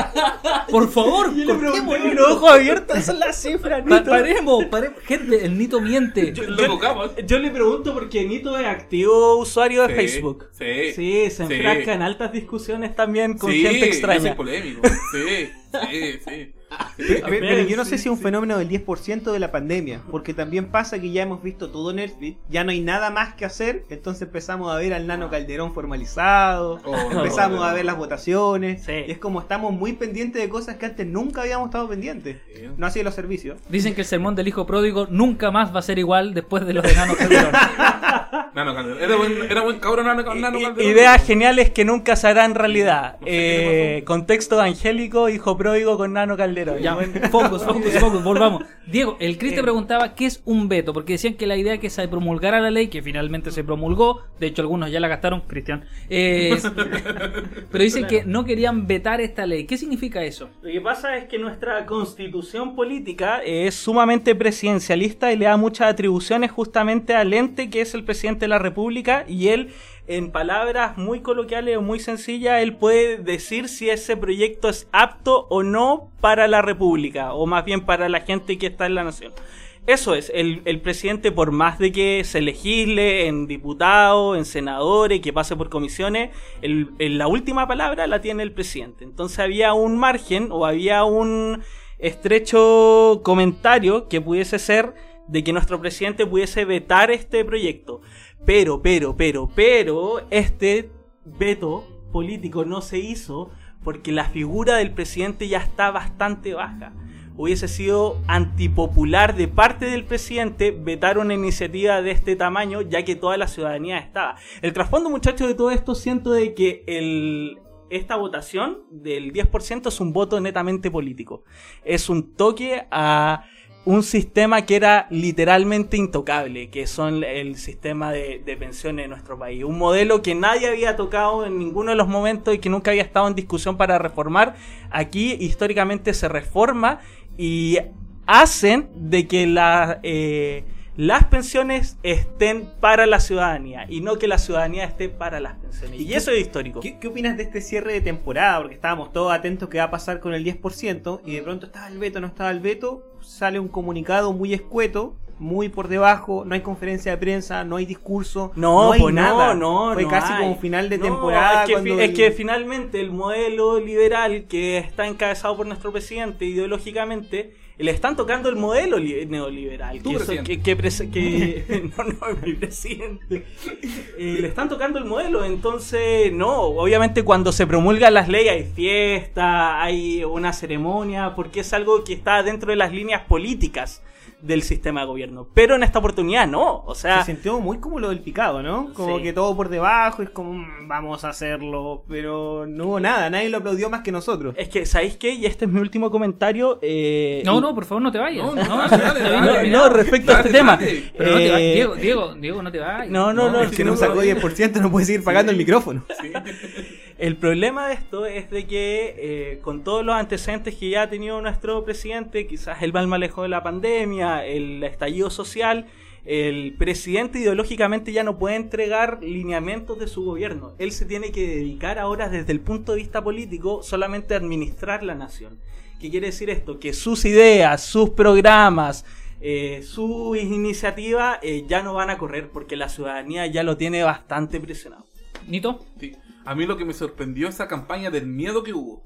Por favor, Yo le ojos abiertos, esa es la cifra, Pa- Nito. paremos, paremos. Gente, el Nito miente. Yo- Lo tocamos. Yo le pregunto porque Nito es activo usuario de Sí, Facebook. sí. Sí, se Sí. enfrasca en altas discusiones también con Sí, gente Yo extraña. polémico. Sí, sí, sí. Pero, pero yo no sé si es un fenómeno del 10% de la pandemia, porque también pasa que ya hemos visto todo Netflix, ya no hay nada más que hacer, entonces empezamos a ver al Nano Calderón formalizado, Oh, empezamos no, a ver las votaciones, Sí. y es como estamos muy pendientes de cosas que antes nunca habíamos estado pendientes, no así de los servicios. Dicen que el sermón del hijo pródigo nunca más va a ser igual después de los de Nano Calderón. Nano Calderón. Era buen, era buen cabrón Nano, Nano I- Calderón. Ideas geniales que nunca se harán realidad. Eh, contexto evangélico, hijo pródigo con Nano Calderón. Ya, focus, focus, focus, volvamos. Diego, el Cris te preguntaba qué es un veto, porque decían que la idea que se promulgara la ley, que finalmente se promulgó, de hecho algunos ya la gastaron, Cristian, eh, pero dicen que no querían vetar esta ley. ¿Qué significa eso? Lo que pasa es que nuestra constitución política es sumamente presidencialista y le da muchas atribuciones justamente al ente que es el presidente de la República y él, en palabras muy coloquiales o muy sencillas, él puede decir si ese proyecto es apto o no para la República o más bien para la gente que está en la nación. Eso es, el, presidente por más de que se legisle en diputados, en senadores, que pase por comisiones, la última palabra la tiene el presidente. Entonces había un margen o había un estrecho comentario que pudiese ser de que nuestro presidente pudiese vetar este proyecto. Pero, pero, pero, pero, este veto político no se hizo porque la figura del presidente ya está bastante baja hubiese sido antipopular de parte del presidente vetar una iniciativa de este tamaño, ya que toda la ciudadanía estaba. El trasfondo, muchachos, de todo esto, siento de que esta votación del 10% es un voto netamente político. Es un toque a un sistema que era literalmente intocable, que son el sistema de, pensiones de nuestro país. Un modelo que nadie había tocado en ninguno de los momentos y que nunca había estado en discusión para reformar. Aquí históricamente se reforma y hacen de que la, eh, las pensiones estén para la ciudadanía y no que la ciudadanía esté para las pensiones. ¿Y Y, qué- eso es histórico. ¿Qué, qué opinas de este cierre de temporada? Porque estábamos todos atentos qué va a pasar con el 10% y de pronto estaba el veto, no estaba el veto, sale un comunicado muy escueto, muy por debajo, no hay conferencia de prensa, no hay discurso, No, hay pues nada. no, no. Fue no casi hay. como final de No, temporada. Es que, cuando es el- que finalmente el modelo liberal que está encabezado por nuestro presidente ideológicamente, le están tocando el modelo li- neoliberal. Que, eso- que, que prese- que- no, no, mi presidente. Eh, le están tocando el modelo, entonces no. Obviamente cuando se promulgan las leyes hay fiesta, hay una ceremonia, porque es algo que está dentro de las líneas políticas del sistema de gobierno. Pero en esta oportunidad no. O sea, Se sintió muy como lo del picado, ¿no? Como Sí. que todo por debajo, es como, "Mm, vamos a hacerlo, pero no hubo nada, nadie lo aplaudió más que nosotros. Es que, ¿sabéis qué? Y este es mi último comentario. eh, No, no, por favor, no te vayas. No, No, no, no, dale, dale, está bien. no, respecto a Dale, este tema. dale. Pero no te vayas. eh, Diego, Diego, Diego, no te vayas. No, no, no, el que no sacó 10% no puede seguir pagando el micrófono. El problema de esto es de que eh, con todos los antecedentes que ya ha tenido nuestro presidente, quizás el mal manejo de la pandemia, el estallido social, el presidente ideológicamente ya no puede entregar lineamientos de su gobierno. Él se tiene que dedicar ahora desde el punto de vista político solamente a administrar la nación. ¿Qué quiere decir esto? Que sus ideas, sus programas, eh, sus iniciativas eh, ya no van a correr porque la ciudadanía ya lo tiene bastante presionado. Nito, Sí. A mí lo que me sorprendió esa campaña del miedo que hubo.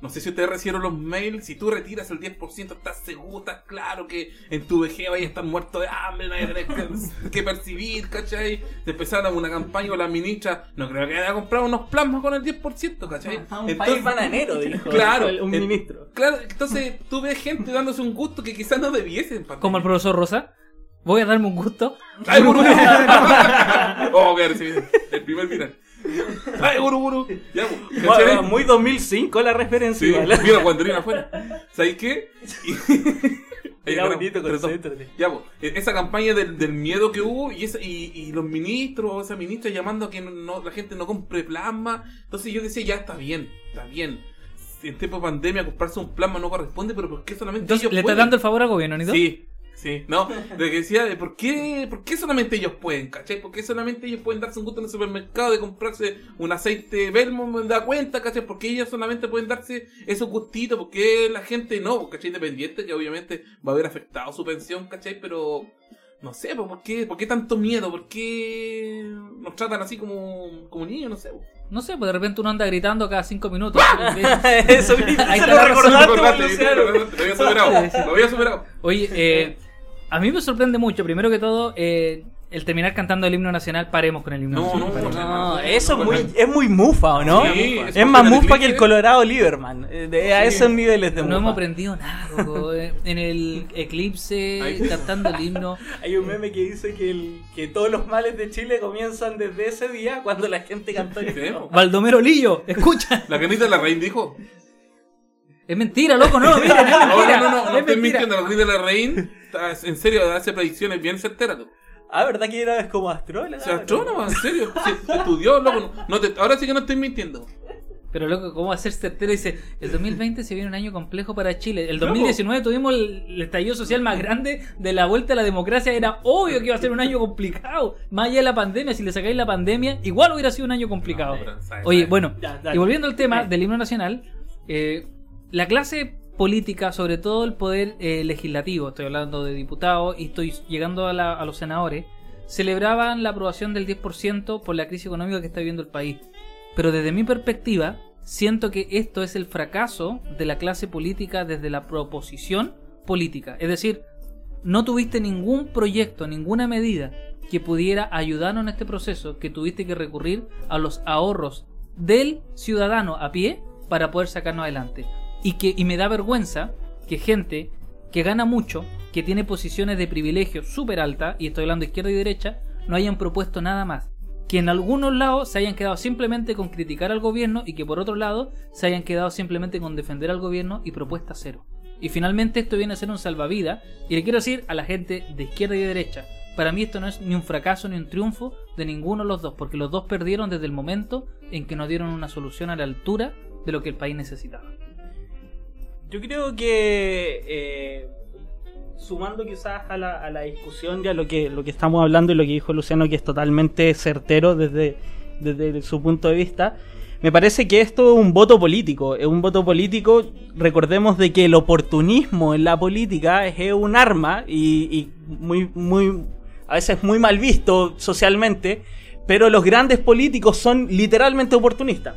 No sé si ustedes recibieron los mails. Si tú retiras el 10%, estás seguro, estás claro que en tu vejez vais a estar muerto de hambre, no tener que, que percibir, ¿cachai? Te empezaron una campaña con la ministra. No creo que haya comprado unos plasmas con el 10%, ¿cachai? Entonces- bananero, dijo Claro, un el- ministro. Claro, entonces tú ves gente dándose un gusto que quizás no debiesen. como el profesor Rosa. Voy a darme un gusto. ¡Ay, oh, sí, el primer final. ¡Ay, Guru, Guru! Ya. Bueno, muy 2005 la referencia. Sí, igual. mira afuera. ¿Sabéis qué? Era bonito, concéntrate. Ya, pues, e- esa campaña del, del miedo que hubo y, esa, y, y los ministros o esa ministra llamando a que no, no- la gente no compre plasma. Entonces yo decía, ya está bien, está bien. Si en tiempo de pandemia comprarse un plasma no corresponde, pero ¿por qué solamente Entonces, ellos ¿le pueden? dando el favor al gobierno, Nito? Sí, sí, no. De que decía, de ¿por qué, ¿por qué solamente ellos pueden, cachai? ¿Por qué solamente ellos pueden darse un gusto en el supermercado de comprarse un aceite Belmont, me da cuenta, cachai? ¿Por qué ellos solamente pueden darse esos gustitos? ¿Por qué la gente no? Cachai, independiente, que obviamente va a haber afectado su pensión, cachai, pero... No sé, ¿por qué, ¿por qué tanto miedo? ¿Por qué nos tratan así como, como niños? No sé. No sé, pues de repente uno anda gritando cada cinco minutos. Eso mismo, Ahí se lo recordaste, lo había superado, lo había superado. Oye, eh, a mí me sorprende mucho, primero que todo, eh, el terminar cantando el himno nacional, paremos con el himno No, nacional. no. No, no, eso es no, muy, no. es muy mufa, ¿o no? Sí, es es más mufa que el. Colorado Lieberman. eh, a esos niveles de No mufa. hemos aprendido nada, loco, eh, En el eclipse, cantando el himno. Hay un meme que dice que, el- que todos los males de Chile comienzan desde ese día cuando la gente cantó el himno. Baldomero Lillo, escucha. La canita de la reina dijo. Es mentira, loco, no, mira, No, no, no, no, no es mentira. mintiendo. La canita de la reina, está- en serio, hace predicciones bien certeras. loco. Ah, ¿verdad que era como astróloga? O sea, en serio. Sí, estudió, loco. no- no te- ahora sí que no estoy mintiendo. Pero loco, ¿cómo va a ser certero? Dice, el 2020 se viene un año complejo para Chile. El Loco. 2019 tuvimos el, el estallido social más grande de la vuelta a la democracia. Era obvio que iba a ser un año complicado. Más allá de la pandemia, si le sacáis la pandemia, igual hubiera sido un año complicado. No, pero, ¿sabes? Oye, bueno, y volviendo al tema del himno nacional, eh, la clase política, sobre todo el poder eh, legislativo, estoy hablando de diputados y estoy llegando a, a los senadores, celebraban la aprobación del 10% por la crisis económica que está viviendo el país. Pero desde mi perspectiva, siento que esto es el fracaso de la clase política desde la proposición política. Es decir, no tuviste ningún proyecto, ninguna medida que pudiera ayudarnos en este proceso, que tuviste que recurrir a los ahorros del ciudadano a pie para poder sacarnos adelante. Y que y me da vergüenza que gente que gana mucho, que tiene posiciones de privilegio súper altas, y estoy hablando izquierda y derecha, no hayan propuesto nada más. Que en algunos lados se hayan quedado simplemente con criticar al gobierno y que por otro lado se hayan quedado simplemente con defender al gobierno y propuesta cero. Y finalmente esto viene a ser un salvavidas. Y le quiero decir a la gente de izquierda y de derecha, para mí esto no es ni un fracaso ni un triunfo de ninguno de los dos, porque los dos perdieron desde el momento en que nos dieron una solución a la altura de lo que el país necesitaba. Yo creo que eh, sumando quizás a la, a la discusión ya lo que, lo que estamos hablando y lo que dijo Luciano, que es totalmente certero desde, desde su punto de vista, me parece que esto es un voto político. Es un voto político, recordemos de que el oportunismo en la política es un arma y, y muy, muy, a veces muy mal visto socialmente, pero los grandes políticos son literalmente oportunistas.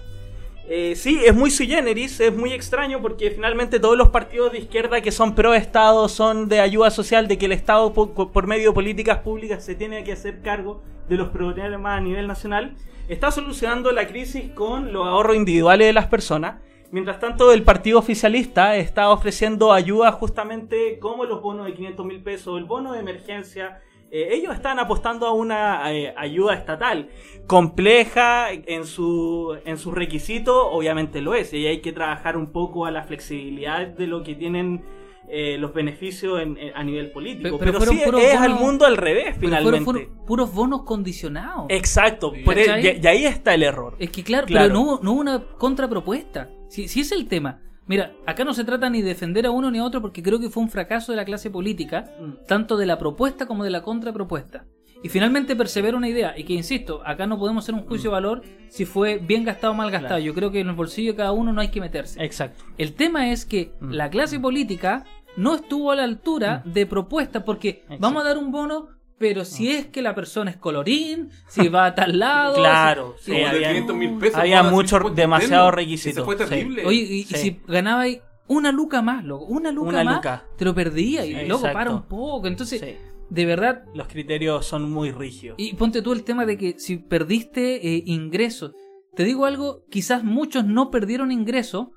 Eh, sí, es muy sui generis, es muy extraño porque finalmente todos los partidos de izquierda que son pro Estado son de ayuda social, de que el Estado po- po- por medio de políticas públicas se tiene que hacer cargo de los problemas a nivel nacional, está solucionando la crisis con los ahorros individuales de las personas. Mientras tanto, el partido oficialista está ofreciendo ayuda justamente como los bonos de 500 mil pesos, el bono de emergencia. Eh, ellos están apostando a una eh, ayuda estatal compleja en su en sus requisitos, obviamente lo es, y hay que trabajar un poco a la flexibilidad de lo que tienen eh, los beneficios en- en- a nivel político. Pero- pero sí es al mundo al revés, fueron, finalmente. fueron puros bonos condicionados. Exacto, Sí. por e- ¿Cachai? y, y ahí está el error. Es que claro, Claro. pero no, hubo- no hubo una contrapropuesta. Si, si es el tema. Mira, acá no se trata ni de defender a uno ni a otro porque creo que fue un fracaso de la clase política, Mm. tanto de la propuesta como de la contrapropuesta. Y finalmente persevera una idea, y que insisto, acá no podemos hacer un juicio de valor si fue bien gastado o mal gastado. Claro. Yo creo que en el bolsillo de cada uno no hay que meterse. Exacto. El tema es que Mm. la clase política no estuvo a la altura de propuesta porque Exacto. vamos a dar un bono, pero si es que la persona es colorín, si va a tal lado. Claro, si- sí, Como de había- 500 mil pesos. había mucho- demasiado estupendo. requisito, Eso fue sí. Oye, y, si ganabais una luca más, loco, una luca Una más, luca. te lo perdías. Y loco, para exacto. un poco. Entonces, Sí. de verdad, Los criterios son muy rígidos. y ponte tú el tema de que si perdiste eh, ingresos, te digo algo, quizás muchos no perdieron ingresos,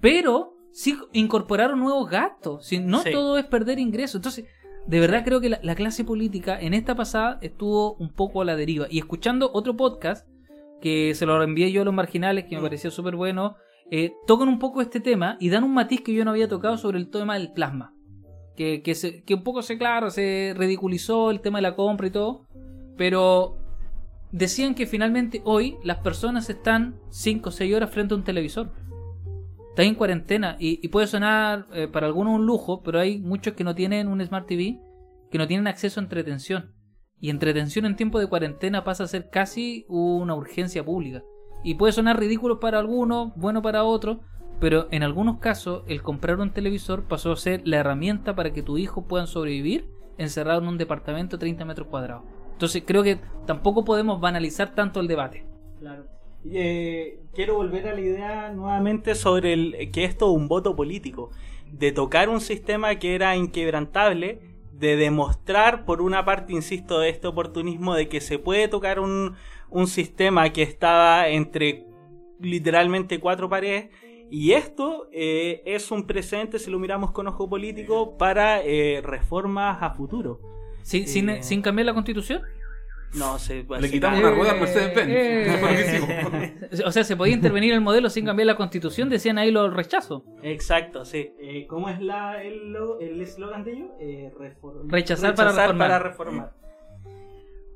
pero sí incorporaron nuevos gastos. Si no Sí. todo es perder ingresos. Entonces, de verdad creo que la, la clase política en esta pasada estuvo un poco a la deriva. Y escuchando otro podcast, que se lo envié yo a los marginales, que me pareció súper bueno, eh, tocan un poco este tema y dan un matiz que yo no había tocado sobre el tema del plasma. Que, que, se- que un poco se, claro, se ridiculizó el tema de la compra y todo, pero decían que finalmente hoy las personas están 5 o 6 horas frente a un televisor. Estás en cuarentena y, y puede sonar eh, para algunos un lujo, pero hay muchos que no tienen un Smart TV, que no tienen acceso a entretención. Y entretención en tiempo de cuarentena pasa a ser casi una urgencia pública. Y puede sonar ridículo para algunos, bueno para otros, pero en algunos casos el comprar un televisor pasó a ser la herramienta para que tu hijo puedan sobrevivir encerrado en un departamento de 30 metros cuadrados. Entonces creo que tampoco podemos banalizar tanto el debate. Claro. Eh, quiero volver a la idea nuevamente sobre el, que esto es un voto político, de tocar un sistema que era inquebrantable, de demostrar por una parte, insisto, de este oportunismo de que se puede tocar un, un sistema que estaba entre literalmente cuatro paredes. Y esto eh, es un precedente, si lo miramos con ojo político, para eh, reformas a futuro. ¿Sin, sin, sin cambiar la constitución? No sé. Le así- quitamos Eh, una rueda al Mercedes-Benz. eh. Que hicimos. O sea, se podía intervenir el modelo sin cambiar la constitución, decían ahí los rechazos. Exacto, sí. Eh, ¿Cómo es la, el lo- el eslogan de ellos? Eh, Rechazar para reformar. para reformar.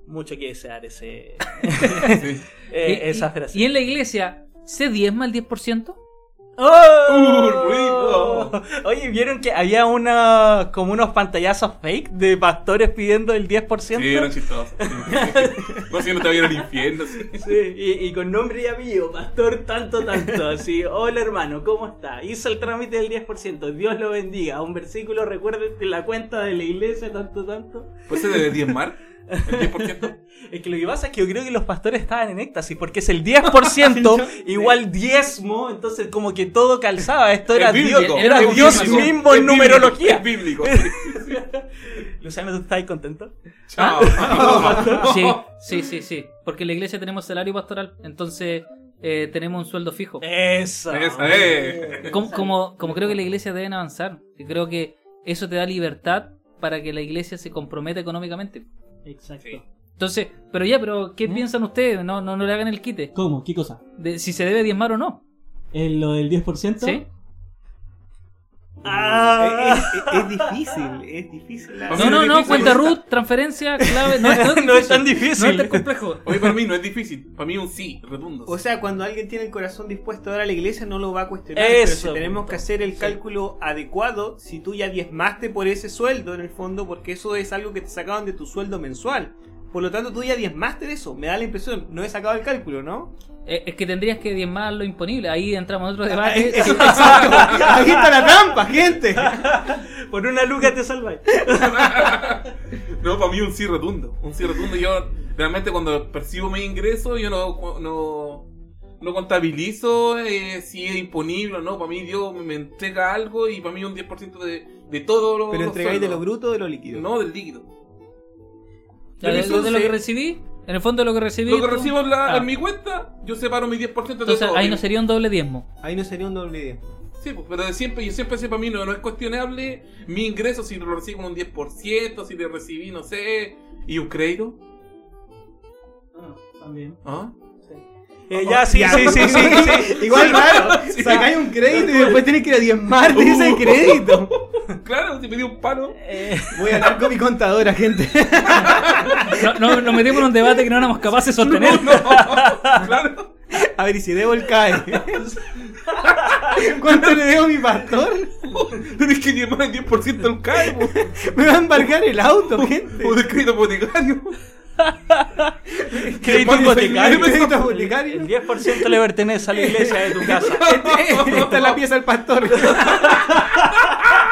Mucho que desear ese, Sí. eh, Y- esa y- frase. Y en la iglesia, ¿se diezma el 10%? ¡Oh! ¡Uh, rico! Oye, ¿vieron que había una, como unos pantallazos fake de pastores pidiendo el 10%? Sí, eran chistosos. No sé si no te va a ir al infierno. sí. Sí, y, y con nombre y apellido, pastor tanto, tanto, así, hola hermano, ¿cómo está? Hizo el trámite del 10%, Dios lo bendiga, un versículo, recuerden la cuenta de la iglesia, tanto, tanto. Pues se debe diezmar. El 10%. Es que lo que pasa es que yo creo que los pastores estaban en éxtasis, porque es el 10% igual diezmo, entonces como que todo calzaba, esto era bíblico, Dios, era Dios mismo bíblico, en numerología. Es bíblico. Luciano, ¿tú estás contento? Chao. Sí, sí, sí, sí. Porque en la iglesia tenemos salario pastoral, entonces eh, tenemos un sueldo fijo. Eso. Esa es. Como, como, como creo que la iglesia deben avanzar. Y creo que eso te da libertad para que la iglesia se comprometa económicamente. Exacto. Sí. Entonces, pero ya, pero ¿qué piensan ustedes? No, no, no le hagan el quite. ¿Cómo? ¿Qué cosa? De si se debe diezmar o no. ¿En lo del 10%? ¿Sí? Ah. Es, es- es difícil, es difícil. No, No, no, difícil. cuenta root, transferencia, clave. No, no, No es tan difícil. No es tan complejo. Oye, para mí no es difícil. Para mí un sí, redondo. O sea, cuando alguien tiene el corazón dispuesto a dar a la iglesia, no lo va a cuestionar. pero Eso, si tenemos punto. que hacer el Sí. cálculo adecuado, si tú ya diezmaste por ese sueldo en el fondo, porque eso es algo que te sacaban de tu sueldo mensual. Por lo tanto, tú ya diezmaste de eso. Me da la impresión, no he sacado el cálculo, ¿no? Eh, Es que tendrías que diezmar lo imponible. Ahí entramos en otro Ahí, debate. exacto. Aquí está la trampa, gente. Por una luca te salváis. No, para mí un sí rotundo. Un sí rotundo. Yo realmente cuando percibo mi ingreso, yo no, no, no contabilizo eh, si es imponible o no. Para mí Dios me entrega algo y para mí un 10% de, de todo lo Pero entregáis de lo bruto o de lo líquido. No, del líquido. Ya, de, Eso de lo que recibí, en el fondo de lo que recibí. Lo que tú- recibo en, la- Ah. en mi cuenta, yo separo mi 10% de Entonces todo. ahí no sería un doble diezmo. Ahí no sería un doble diezmo. Sí, pues, pero de siempre, yo siempre sé para mí no, no es cuestionable mi ingreso si lo recibo en un 10%, si le recibí, no sé, y un crédito. también. ¿Ah? Eh, ya, sí, sí, sí, sí, sí. Igual raro. Sí. Sacáis un crédito y después tienes que ir a diezmar de ese crédito. Claro, si me dio un palo. Eh, Voy a hablar con mi contadora, gente. No, no, nos metimos en un debate que no éramos capaces de sostener. claro. A ver, y si debo el CAE. ¿Cuánto le debo a mi pastor? Tenés que llevar el 10% del CAE, po. Me va a embarcar el auto, gente. o del crédito hipotecario. crédito Hermano, hipotecario. Crédito hipotecario. El 10% le pertenece a la iglesia de tu casa. Esta es la pieza del pastor.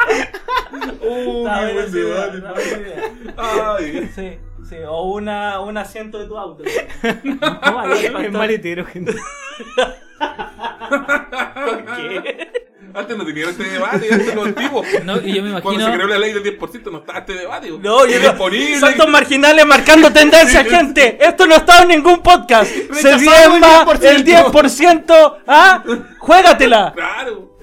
Qué buena buen debate. Ay, Sí, sí. O una, un asiento de tu auto. No, Es maletero, gente. ¿Por qué? Antes no tenían este debate, antes los antiguos. No, y yo me Cuando se imagino. creó la ley del 10% no estaba este debate. No, yo no. Disponible. Saltos marginales marcando tendencia, gente. Esto no está en ningún podcast. Se diezma 10%. el 10%. ¿Ah? Juégatela. Claro.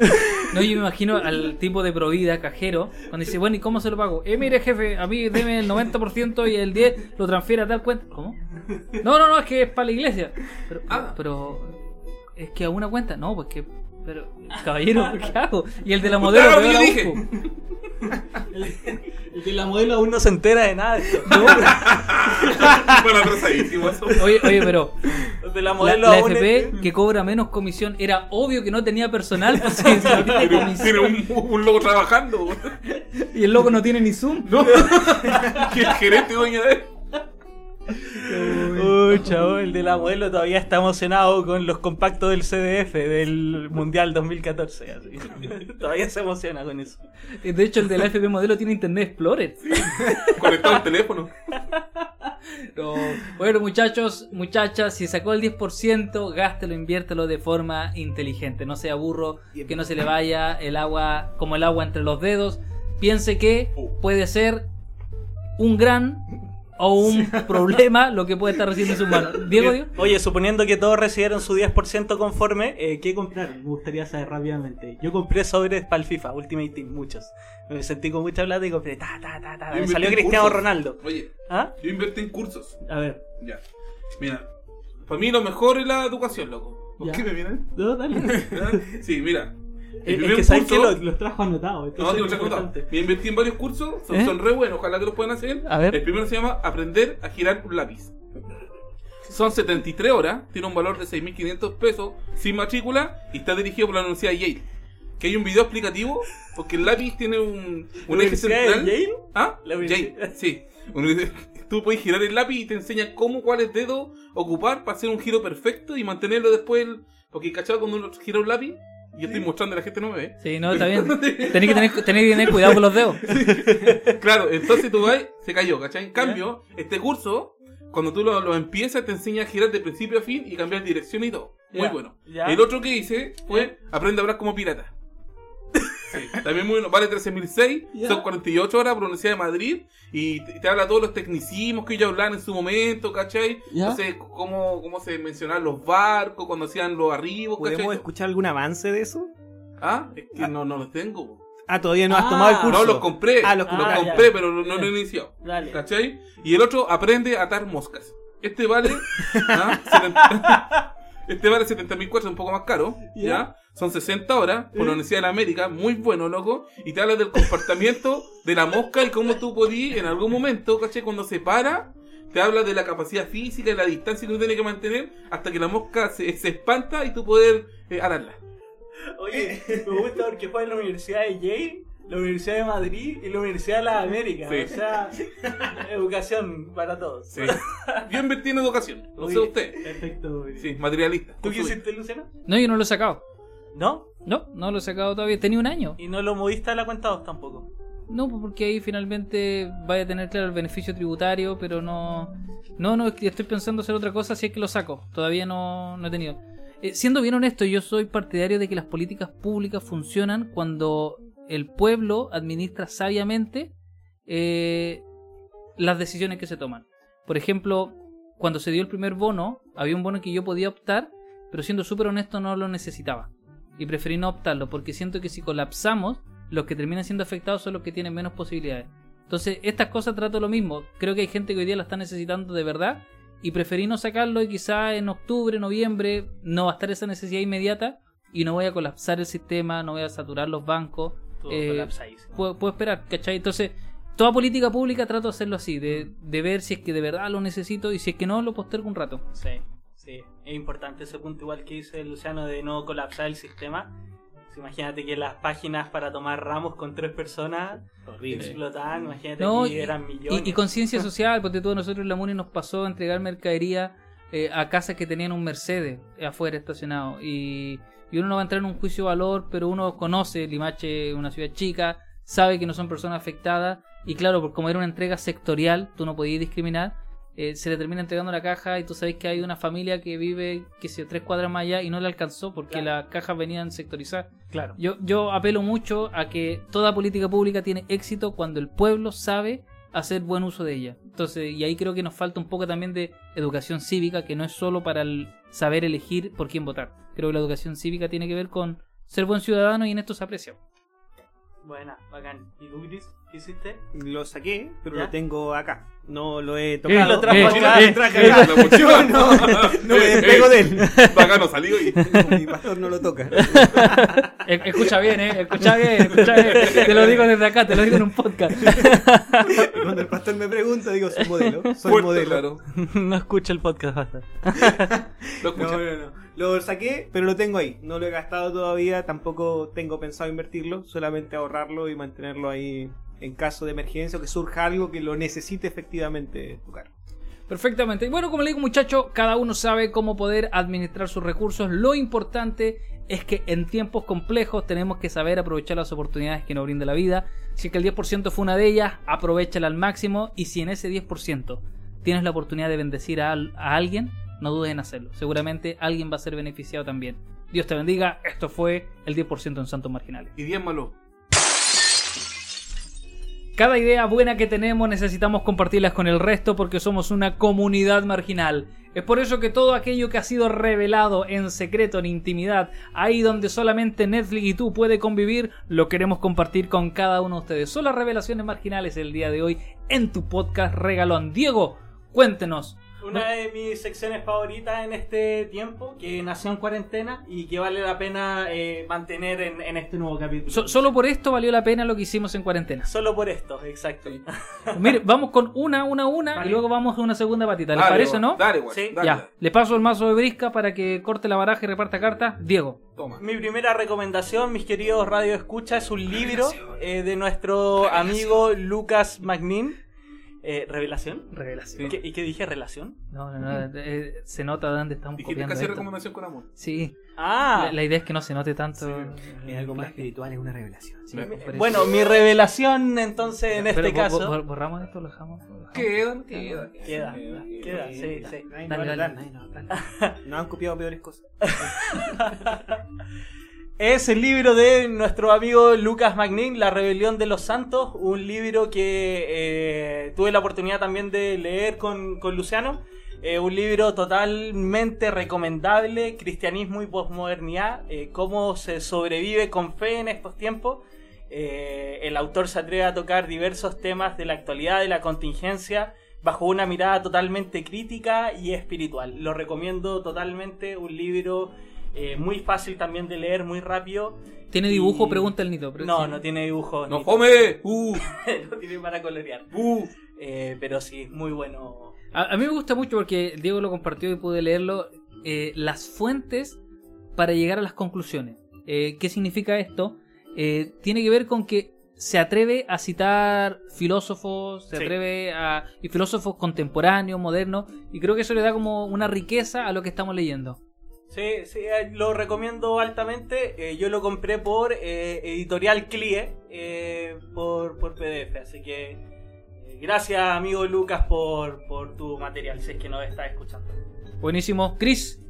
No, yo me imagino al tipo de provida, cajero, cuando dice, bueno, ¿y cómo se lo pago? Eh, mire, jefe, a mí deme el 90% y el 10% lo transfiere a tal cuenta. ¿Cómo? No, no, no, es que es para la iglesia. Pero, Ah. pero es que a una cuenta, no, pues que. Pero, caballero, ¿qué hago? Y el de la modelo, Claro, yo aún, dije. El de la modelo aún no se entera de nada de esto. bueno, atrasadísimo eso. Oye, oye, pero El de la la, modelo la aún FP que cobra menos comisión era obvio que no tenía personal pues, si no tiene Tiene, un- comisión. tiene un, un loco trabajando. y el loco no tiene ni Zoom. No. que el gerente dueño de él. Uy, chavo, el de la modelo todavía está emocionado con los compactos del CDF del Mundial 2014. así. todavía se emociona con eso. De hecho, el de la FP modelo tiene Internet Explorer. Conectado al teléfono. No. Bueno, muchachos, muchachas, si sacó el 10%, gástelo, inviértelo de forma inteligente. No sea burro, que no se le vaya el agua como el agua entre los dedos. Piense que puede ser un gran o un problema lo que puede estar recibiendo en sus manos. Diego, Diego. Oye, suponiendo que todos recibieron su 10% conforme, eh, ¿qué compraron? Me gustaría saber rápidamente. Yo compré sobres para el FIFA, Ultimate Team, muchos. Me sentí con mucha plata y compré ta, ta, ta, ta. Me salió Cristiano cursos. Ronaldo. Oye, ¿Ah? yo invertí en cursos. A ver. Ya. Mira, para mí lo mejor es la educación, loco. ¿Por Ya. qué me miran? No, dale. ¿Ya? Sí, mira. El Es, es que sabes que los, los trajo anotados. No, digo, otra cosa. Me invertí en varios cursos, son, ¿Eh? son re buenos, ojalá que los puedan hacer. A ver. El primero se llama Aprender a girar un lápiz. Son 73 horas, tiene un valor de 6.500 pesos, sin matrícula, y está dirigido por la Universidad de Yale. Que hay un video explicativo, porque el lápiz tiene un, un eje ¿Universidad de central. Yale? ¿Ah? La. Yale, sí. Tú puedes girar el lápiz y te enseñan cómo, cuáles dedos ocupar para hacer un giro perfecto y mantenerlo después. el- Porque, ¿cachado? Cuando uno gira un lápiz, yo estoy mostrando y la gente no me ve. Sí, no, está bien. Tenés que tener, tenés que tener cuidado con los dedos. Claro, entonces tú vas, se cayó, ¿cachai? En cambio, este curso, cuando tú lo, lo empiezas, te enseña a girar de principio a fin y cambiar dirección y todo. Muy Ya, bueno. ya. El otro que hice fue aprende a hablar como pirata. Sí, también muy bueno, vale 13.006, Ya. son 48 horas por la Universidad de Madrid y te, te habla todos los tecnicismos que ellos hablaban en su momento, ¿cachai? Ya. No sé cómo, cómo se mencionaban los barcos, cuando hacían los arribos, ¿Podemos ¿cachai? escuchar algún avance de eso? Ah, es que no, no los tengo. Ah, todavía no has Ah, tomado el curso. No, los compré. Ah, los compré, ya. pero no, no lo he iniciado. Dale. ¿Cachai? Y el otro aprende a atar moscas. Este vale. ¿ah? 70 este vale 70 mil cuatro, un poco más caro. Ya. ¿Ya? Son 60 horas por la. Universidad de la América. Muy bueno, loco. Y te habla del comportamiento de la mosca y cómo tú podías en algún momento, ¿cachai? Cuando se para. Te habla de la capacidad física y la distancia que tú tienes que mantener hasta que la mosca se, se espanta y tú poder eh, atarla. Oye, me gusta porque fue en la Universidad de Yale, la Universidad de Madrid y la Universidad de las Américas. Sí. O sea, educación para todos. Sí. Yo invertí en educación. No sé usted. Perfecto. Sí, materialista. ¿Tú qué hiciste, Luciano? No, yo no lo he sacado. ¿No? No, no lo he sacado todavía. Tenía un año. Y no lo moviste a la cuenta 2 tampoco. No, pues porque ahí finalmente vaya a tener claro el beneficio tributario, pero no. No, no, estoy pensando hacer otra cosa si es que lo saco. Todavía no, no he tenido. Eh, siendo bien honesto, yo soy partidario de que las políticas públicas funcionan cuando el pueblo administra sabiamente eh, las decisiones que se toman. Por ejemplo, cuando se dio el primer bono, había un bono que yo podía optar, pero siendo súper honesto no lo necesitaba. Y preferí no optarlo, porque siento que si colapsamos, los que terminan siendo afectados son los que tienen menos posibilidades. Entonces, estas cosas trato lo mismo. Creo que hay gente que hoy día la está necesitando de verdad y preferí no sacarlo y quizá en octubre, noviembre no va a estar esa necesidad inmediata y no voy a colapsar el sistema, no voy a saturar los bancos. Todo Eh, colapsadísimo. puedo, puedo esperar, ¿cachai? Entonces, toda política pública trato de hacerlo así, de, de ver si es que de verdad lo necesito y si es que no, lo postergo un rato. Sí, sí. Es importante ese punto, igual que dice Luciano, de no colapsar el sistema. Imagínate que las páginas para tomar ramos con tres personas explotaban. Imagínate No, que y, eran millones. y- y conciencia social, porque todos nosotros en la MUNI nos pasó a entregar mercadería eh, a casas que tenían un Mercedes afuera estacionado. Y, y uno no va a entrar en un juicio de valor, pero uno conoce Limache, una ciudad chica, sabe que no son personas afectadas. Y claro, por como era una entrega sectorial, tú no podías discriminar. eh, se le termina entregando la caja y tú sabes que hay una familia que vive, que sé, yo, tres cuadras más allá y no le alcanzó porque Claro. las cajas venían sectorizadas. Claro. Yo, yo apelo mucho a que toda política pública tiene éxito cuando el pueblo sabe hacer buen uso de ella. Entonces, y ahí creo que nos falta un poco también de educación cívica, que no es solo para el saber elegir por quién votar. Creo que la educación cívica tiene que ver con ser buen ciudadano y en esto se aprecia. Buena, bacán. ¿Y tú, Chris? ¿Qué hiciste? Lo saqué, pero ¿Ya? lo tengo acá. No lo he Eh, tocado. lo trajo Eh, acá. eh, traje eh, acá. Mochila. No, no me despego de él. Acá no salió y. Mi pastor no lo toca. Eh, Escucha bien, eh. Escucha bien, escucha bien. Te lo digo desde acá, te lo digo en un podcast. Y Cuando el pastor me pregunta, digo, soy modelo. Soy modelo. claro. no escucha el podcast, basta. Lo No, no, no. Lo saqué, pero lo tengo ahí. No lo he gastado todavía. Tampoco tengo pensado invertirlo. Solamente ahorrarlo y mantenerlo ahí en caso de emergencia o que surja algo que lo necesite efectivamente tocar. Perfectamente. Y bueno, como le digo muchachos, cada uno sabe cómo poder administrar sus recursos. Lo importante es que en tiempos complejos tenemos que saber aprovechar las oportunidades que nos brinda la vida. Si es que el 10% fue una de ellas, aprovechala al máximo. Y si en ese 10% tienes la oportunidad de bendecir a, a alguien, no dudes en hacerlo. Seguramente alguien va a ser beneficiado también. Dios te bendiga. Esto fue el 10% en Santos Marginales. Y diezmalo. Cada idea buena que tenemos necesitamos compartirlas con el resto porque somos una comunidad marginal. Es por eso que todo aquello que ha sido revelado en secreto, en intimidad, ahí donde solamente Netflix y tú puede convivir, lo queremos compartir con cada uno de ustedes. Son las revelaciones marginales el día de hoy en tu podcast Regalón. Diego, cuéntenos. Una de mis secciones favoritas en este tiempo, que nació en cuarentena y que vale la pena eh, mantener en, en este nuevo capítulo. So- solo por esto valió la pena lo que hicimos en cuarentena. Solo por esto, exacto. Mire, vamos con una, una, una Vale. y luego vamos a una segunda patita. ¿Les Dale, parece, no? Dale, weón. Sí. Dale, Ya, le paso el mazo de brisca para que corte la baraja y reparta cartas. Diego. Toma. Mi primera recomendación, mis queridos Radio Escucha, es un libro eh, de nuestro amigo Lucas Magnin. Eh, ¿Revelación? Revelación. ¿Qué- ¿Y qué dije? ¿Relación? No, no, no. eh, se nota de dónde estamos Dijiste copiando casi esto. recomendación con amor. Sí, Ah, la, la idea es que no se note tanto. Es algo más espiritual, es una revelación. Sí, bueno, mi revelación entonces en Pero este bo- caso... bo- borramos esto, lo dejamos. lo dejamos. Queda, queda. Queda, queda, sí, sí. No han copiado peores cosas. Es el libro de nuestro amigo Lucas Magnin, La Rebelión de los Santos, un libro que eh, tuve la oportunidad también de leer con, Luciano. Eh, un libro totalmente recomendable, cristianismo y posmodernidad, eh, cómo se sobrevive con fe en estos tiempos. Eh, el autor se atreve a tocar diversos temas de la actualidad, de la contingencia, bajo una mirada totalmente crítica y espiritual. Lo recomiendo totalmente, un libro eh, muy fácil también de leer, muy rápido. ¿Tiene dibujo? Y- Pregunta el Nito. No, sí. no tiene dibujo. ¡No fome! ¡Uh! no tiene para colorear. ¡Uh! Eh, pero sí, muy bueno. A, a mí me gusta mucho porque Diego lo compartió y pude leerlo. eh, las fuentes para llegar a las conclusiones. Eh, ¿Qué significa esto? Eh, tiene que ver con que se atreve a citar filósofos, se Sí. atreve a. y filósofos contemporáneos, modernos, y creo que eso le da como una riqueza a lo que estamos leyendo. Sí, sí, eh, lo recomiendo altamente. Eh, yo lo compré por eh, Editorial Clie, eh, por, por PDF. Así que eh, gracias, amigo Lucas, por, por tu material, si es que nos estás escuchando. Buenísimo. Chris,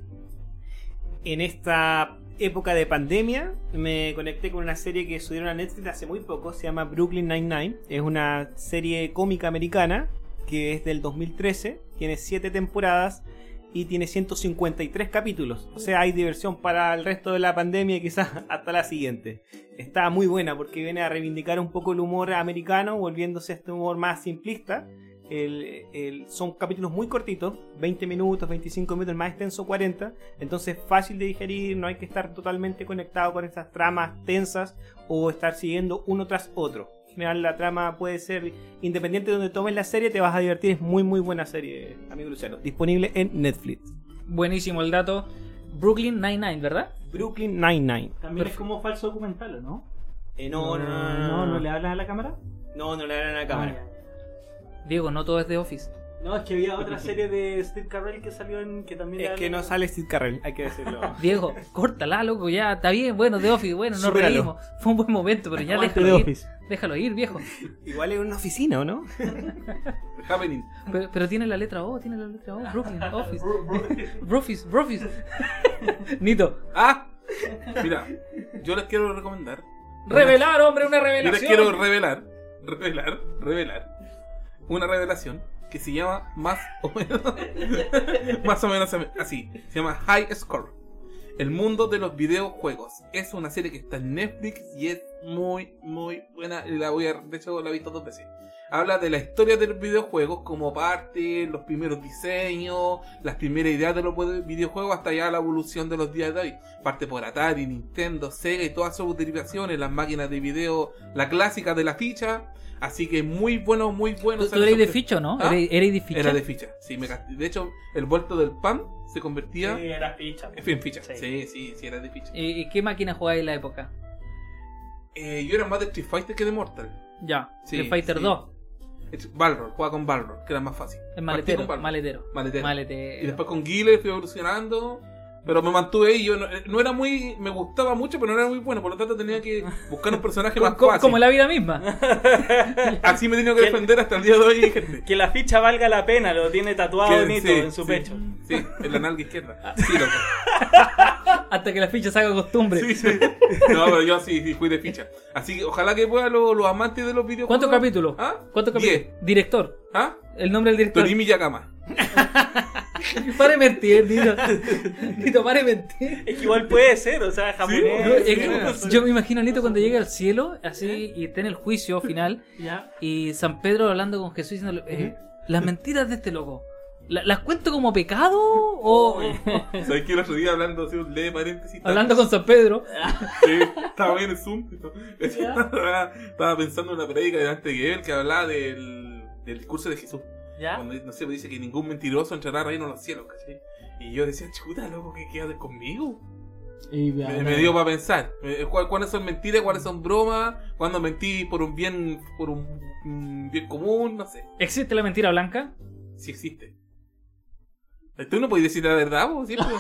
En esta época de pandemia me conecté con una serie que subieron a Netflix hace muy poco, se llama Brooklyn Nine-Nine. Es una serie cómica americana que es del 2013, tiene 7 temporadas y tiene 153 capítulos. O sea, hay diversión para el resto de la pandemia y quizás hasta la siguiente. Está muy buena porque viene a reivindicar un poco el humor americano, volviéndose a este humor más simplista. Son capítulos muy cortitos, 20 minutos, 25 minutos, más extenso 40. Entonces fácil de digerir, no hay que estar totalmente conectado con estas tramas tensas o estar siguiendo uno tras otro. En general la trama puede ser independiente de donde tomes la serie, te vas a divertir. Es muy muy buena serie, amigo Luciano. Disponible en Netflix. buenísimo el dato. Brooklyn Nine-Nine, ¿verdad? Brooklyn Nine-Nine. También es como falso documental, ¿o ¿no? Eh, no, no, no, no, no, le hablas a la cámara. No, no le hablan a la cámara. Ah, Diego, no todo es de Office. No, es que había otra serie de Steve Carell que salió en que también Es que no sale Steve Carell, hay que decirlo. Diego, córtala, loco, ya, está bien, bueno, de Office, bueno, nos Supéralo. reímos. Fue un buen momento, pero ya déjalo The ir. Office. Déjalo ir, viejo. Igual es una oficina, ¿o no? Happening. Pero, pero tiene la letra O, tiene la letra O, Brooklyn, Office. Brofis, Brofis. Nito, ¡Ah! Mira, yo les quiero recomendar. revelar, hombre, una Yo les revelación. quiero revelar, revelar, revelar una revelación que se llama más o menos, más o menos así. Se llama High Score. El mundo de los videojuegos. Es una serie que está en Netflix y es muy, muy buena. La voy a, de hecho, la he visto dos veces. Habla de la historia de los videojuegos como parte, los primeros diseños, las primeras ideas de los videojuegos hasta ya la evolución de los días de hoy. Parte por Atari, Nintendo, Sega y todas sus derivaciones, las máquinas de video, la clásica de la ficha. Así que muy bueno, muy bueno. ¿Tú, tú eres de ficha no? ¿Ah? ¿Eres, de ficha? Era de ficha, sí, me gasté. De hecho, el vuelto del pan se convertía Sí, era ficha. en ficha. Sí. Sí, sí, sí, era de ficha. ¿Y y qué máquina jugabas en la época? Eh, yo era más de Street Fighter que de Mortal. Ya, Sí, Street Fighter sí. 2. Es- Balrog, jugaba con Balrog, que era más fácil. Partí maletero, maletero. Maletero. Maletero. Y después con Guile fui evolucionando. Pero me mantuve ahí. Yo no, eh, no era muy. Me gustaba mucho, pero no era muy bueno. Por lo tanto, tenía que buscar un personaje más co- fácil. como la vida misma. Así me he tenido que defender hasta el día de hoy, gente. Que la ficha valga la pena, lo tiene tatuado Que- bonito sí, en su sí, pecho. Sí, en la nalga izquierda. Sí, loco. Hasta que la ficha se haga costumbre. Sí, sí. No, pero yo sí, sí fui de ficha. Así que ojalá que puedan los, los amantes de los videojuegos. ¿Cuántos capítulos? ¿Ah? ¿Cuántos capítulos? Diez. Director. ¿Ah? El nombre del director. Torimi Yakama. Pare de mentir, Nito. Nito, pare de mentir. Es que igual puede ser, o sea, No, japonés. es que yo me imagino a Nito cuando llegue al cielo, así, y esté en el juicio final, Ya. y San Pedro hablando con Jesús diciéndole, eh, las mentiras de este loco, ¿la- ¿las cuento como pecado? O ¿Sabes que el otro día hablando así un leve paréntesis? hablando con San Pedro, Sí, estaba bien en Zoom. Estaba pensando en una predica de Dante Gebel que hablaba del, del discurso de Jesús. ¿Ya? Cuando no sé, dice que ningún mentiroso entrará al reino de los cielos, ¿cachai? Y yo decía, chuta, loco, ¿qué queda conmigo? Y Me, me dio para pensar. Eh, ¿cuál- ¿Cuáles son mentiras? ¿Cuáles son bromas? ¿Cuándo mentí por un bien por un, un bien común? No sé. ¿existe la mentira blanca? Si existe. Tú no podés decir la verdad, vos, siempre.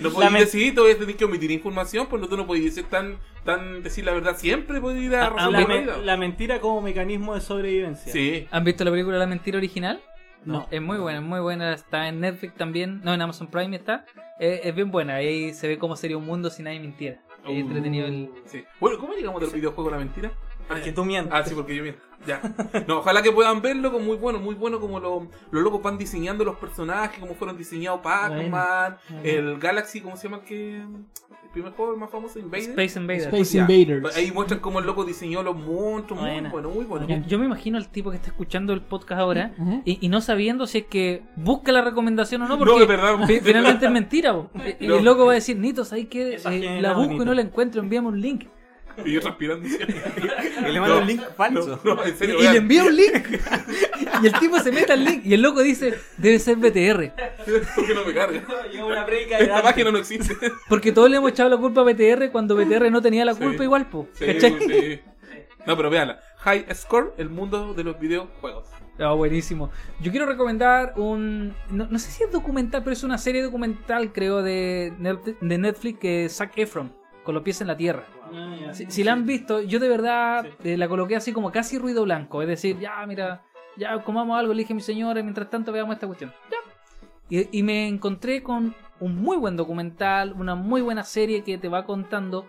No La podés men- decir, tú tenés que omitir información, pues no, tú no podés decir tan, tan decir la verdad siempre, podés ir a Ah, razón La, vida. la mentira como mecanismo de sobrevivencia. Sí. ¿Han visto la película La mentira original? No. Es muy buena, es muy buena. Está en Netflix también. No, en Amazon Prime está. Eh, es bien buena. Ahí se ve cómo sería un mundo si nadie mintiera. Es entretenido el. Sí. Bueno, ¿cómo llegamos del videojuego a la mentira? Porque tú mientes. Ah, sí, porque yo miento. Ya. No, ojalá que puedan verlo como muy bueno, muy bueno como lo- los locos van diseñando los personajes, como fueron diseñados Pac-Man, el Galaxy, ¿cómo se llama el que el primer juego el más famoso? Invader. Space Invader. Space Ya. Invaders. Ahí muestran cómo el loco diseñó los monstruos, muy bueno, muy bueno. Yo, yo me imagino al tipo que está escuchando el podcast ahora y, y no sabiendo si es que busca la recomendación o no, No, porque de verdad. fi- finalmente es mentira. Y, el loco va a decir, Nito, ¿sabes qué? Esa Eh, la busco y no la encuentro, envíame un link. Y yo transpirando. Y le mando No, un link falso. No, no, en Y, serio. y le envía un link. y el tipo se mete al link y el loco dice, debe ser BTR. Porque no me carga. Una Esta página no existe. Porque todos le hemos echado la culpa a BTR cuando BTR no tenía la Sí. culpa igual, po. Sí, ¿Cachai? sí. No, pero véanla. High Score, el mundo de los videojuegos. Ah, buenísimo. Yo quiero recomendar un. No, no sé si es documental, pero es una serie documental, creo, de, de Netflix que es Zac Efron, con los pies en la tierra. Ah, ya. Si, si la han visto, yo de verdad eh, la coloqué así como casi ruido blanco. Es decir, ya, mira, ya comamos algo, le dije a mi señora, mientras tanto veamos esta cuestión. Ya. Y, y me encontré con un muy buen documental, una muy buena serie que te va contando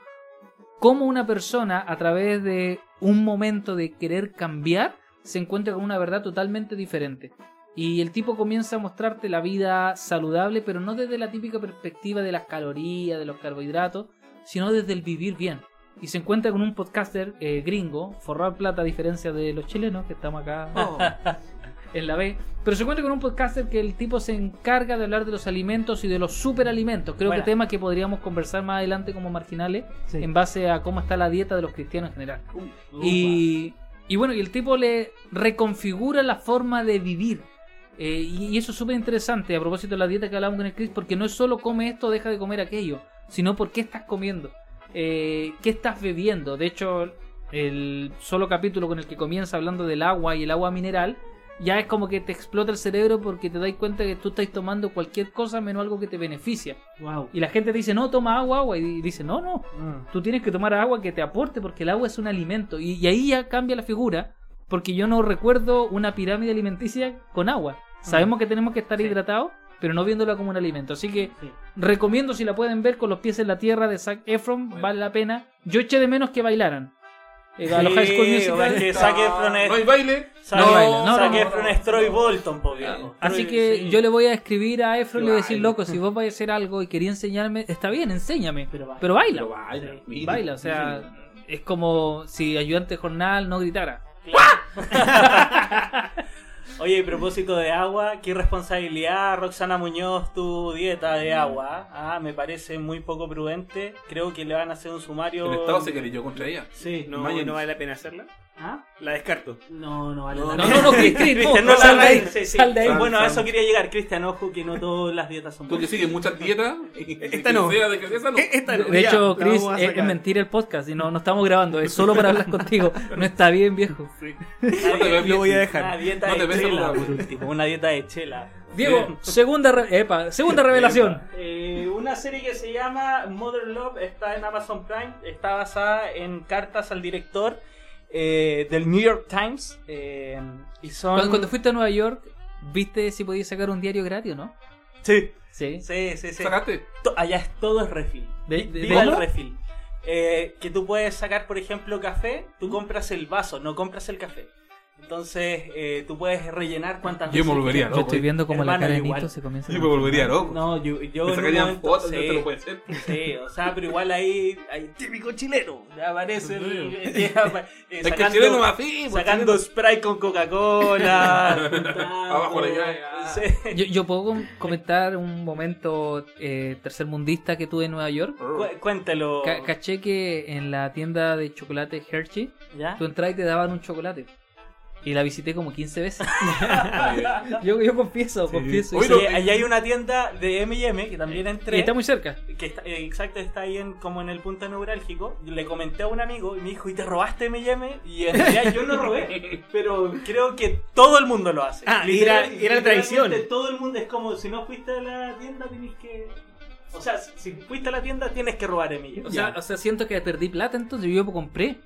cómo una persona a través de un momento de querer cambiar se encuentra con una verdad totalmente diferente. Y el tipo comienza a mostrarte la vida saludable, pero no desde la típica perspectiva de las calorías, de los carbohidratos, sino desde el vivir bien. Y se encuentra con un podcaster eh, gringo, forrar plata a diferencia de los chilenos, que estamos acá en la B. Pero se encuentra con un podcaster que el tipo se encarga de hablar de los alimentos y de los superalimentos. Creo Buena. que tema que podríamos conversar más adelante como marginales Sí. en base a cómo está la dieta de los cristianos en general. Y, y bueno, y el tipo le reconfigura la forma de vivir. Eh, y, y eso es súper interesante a propósito de la dieta que hablábamos con el Chris, porque no es solo come esto, deja de comer aquello, sino por qué estás comiendo, eh, qué estás bebiendo. De hecho, el solo capítulo con el que comienza hablando del agua y el agua mineral, ya es como que te explota el cerebro porque te das cuenta que tú estás tomando cualquier cosa menos algo que te beneficia. Wow. Y la gente te dice, no, toma agua, agua. Y dice, no, no, tú tienes que tomar agua que te aporte porque el agua es un alimento. Y, y ahí ya cambia la figura porque yo no recuerdo una pirámide alimenticia con agua. Sabemos que tenemos que estar hidratados, pero no viéndola como un alimento. Así que Sí. recomiendo si la pueden ver con los pies en la tierra de Zac Efron, vale la pena. Yo eché de menos que bailaran. Eh, a los High School Sí, Musical. que Zac Efron es- No hay baile. Zac- No baila, no, Zac no, Efron no. es Troy Bolton, po, viejo. Así Troy- que sí. yo le voy a escribir a Efron y le voy a decir, baila. loco, si vos vais a hacer algo y quería enseñarme, está bien, enséñame. Pero baila. Pero baila. Pero baila. Sí, Baila, o sea, es como si ayudante jornal no gritara. Oye, y propósito de agua, qué responsabilidad, Roxana Muñoz, tu dieta de agua. Ah, me parece muy poco prudente. Creo que le van a hacer un sumario. El Estado se querelló contra ella. Sí. No, Imagínate. no vale la pena hacerla. ¿Ah? La descarto. No, no vale No, No, no, Chris, no, Cristian, no sal la de ahí, sí, sí. sal de ahí. Bueno, a eso quería llegar, Cristian. Ojo que no todas las dietas son Tú que buenas. sigues muchas dietas. Esta no. De no. Eh, esta no, De hecho, Chris, es, es mentira el podcast y no, no estamos grabando, es solo para hablar contigo. No está bien, viejo. Sí. No te ves Lo voy a dejar. Una dieta No te de chela, por último. Una dieta de chela. Diego, segunda, re- epa, segunda revelación. Eh, una serie que se llama Mother Love está en Amazon Prime. Está basada en cartas al director eh, del New York Times. eh, y son. Cuando, cuando fuiste a Nueva York, ¿viste si podías sacar un diario gratis o no? Sí, Sí. sí, sí. sí. ¿Sacaste? To- Allá es todo es refill. De- de- Viva el ¿cómo? refill. Eh, que tú puedes sacar, por ejemplo, café. Tú compras el vaso, no compras el café. Entonces, eh, tú puedes rellenar cuantas Yo me veces volvería quieras. Yo estoy viendo como la cara de. Nito se comienza a Yo me volvería loco. No, yo, yo Me sacarían momento- fotos, sí. no puede ser. Sí, o sea, pero igual ahí hay típico chileno. Ya aparece el. Eh, Es que el sacando- chileno más pues, Sacando spray con Coca-Cola. Abajo la llave, ah. Sí. Yo, yo puedo com- comentar un momento eh, tercermundista que tuve en Nueva York. Cu- Cuéntalo. Ca- caché que en la tienda de chocolate Hershey, ¿Ya? tú entras y te daban un chocolate. Y la visité como 15 veces. yo, yo confieso, confieso. Oye, Y Sí, ahí hay una tienda de M&M que también entré. y está muy cerca. que está, eh, exacto, está ahí en, como en el punto neurálgico. Le comenté a un amigo y me dijo, ¿y te robaste M&M? Y en realidad yo no robé, pero creo que todo el mundo lo hace. Ah, Literal- era- era literalmente Todo el mundo es como, si no fuiste a la tienda, tienes que... O sea, si si fuiste a la tienda, tienes que robar M&M. O sea, o sea, siento que perdí plata, entonces yo compré.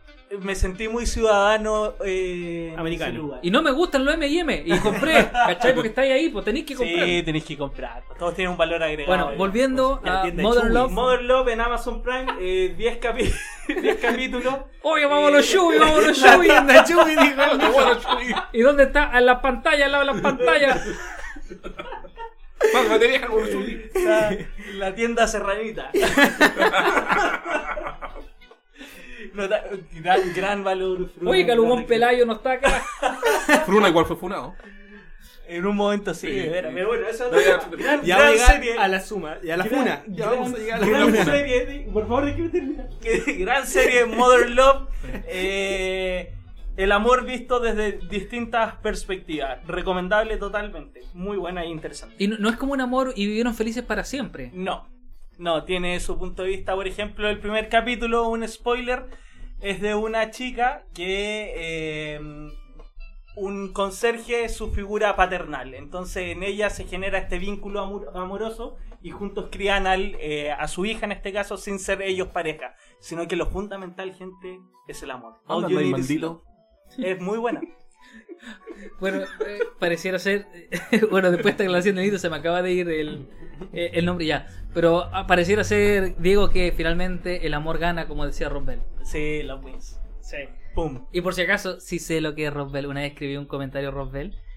Me sentí muy ciudadano eh, Americano. Y no me gustan los M&M. Y compré, ¿cachai? Porque estáis ahí, pues tenéis que comprar. Sí, tenéis que comprar. Todos tienen un valor agregado. Bueno, volviendo la a Modern. Love. Mother Love en Amazon Prime, eh, 10 capi- 10 capítulos. Oye, vamos a los Shubi, vamos a los La Shubi. ¿Y dónde está? En la pantalla, al lado de las pantallas. Sálvate, vieja, con. La, la tienda serranita. No, da- gran, gran valor. Fruna, Oye, Calumón gran- Pelayo no está acá. Fruna igual fue funado. En un momento sí, de veras, pero bueno, eso No, ya, gran, Ya gran llegar serie. a la suma y a la Gran- funa. Ya gran- vamos a llegar a la gran funa. serie, de- por favor, déjeme terminar. gran serie Mother Love. eh, el amor visto desde distintas perspectivas. Recomendable totalmente. Muy buena e interesante. Y no, no es como un amor y vivieron felices para siempre. No, no, tiene su punto de vista. Por ejemplo, el primer capítulo, un spoiler, es de una chica que eh, un conserje es su figura paternal. Entonces en ella se genera este vínculo amor- amoroso y juntos crían al, eh, a su hija en este caso sin ser ellos pareja. Sino que lo fundamental, gente, es el amor. Anda, no hay mandilo. Es muy buena. Bueno, eh, pareciera ser. bueno, después de esta aclaración de Nito se me acaba de ir el, eh, el nombre ya. Pero ah, pareciera ser, Diego, que finalmente el amor gana, como decía Rob Bell. Sí, Love Wins. Sí. Pum. Y por si acaso, sí sé lo que es Rob Bell. Una vez escribí un comentario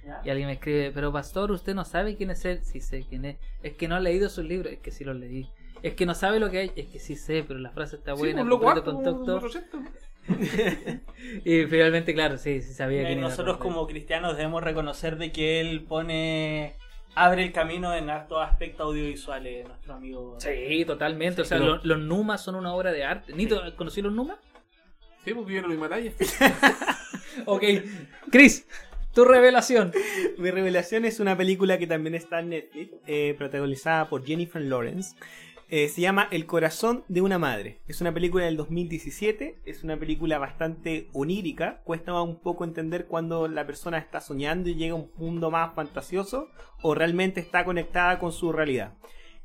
¿Ya? y alguien me escribe: Pero Pastor, ¿usted no sabe quién es él? Sí sé quién es. Es que no ha leído sus libros. Es que sí los leí. Es que no sabe lo que hay. Es que sí sé, pero la frase está Sí, buena. un loco completo alto, contacto. Y finalmente, claro, sí, sí sabía Eh, quién era nosotros como cristianos debemos reconocer de que él pone abre el camino en hartos aspectos audiovisuales nuestro amigo Sí, totalmente. o sea, pero- lo- los Numas son una obra de arte. ¿Nito, conocí los Numas? Sí, pues vivieron en Himalaya. Ok. Chris, tu revelación. Mi revelación es una película que también está en Netflix, eh, protagonizada por Jennifer Lawrence. Eh, se llama El corazón de una madre. Es una película del 2017. Es una película bastante onírica. Cuesta un poco entender cuando la persona está soñando y llega a un mundo más fantasioso o realmente está conectada con su realidad.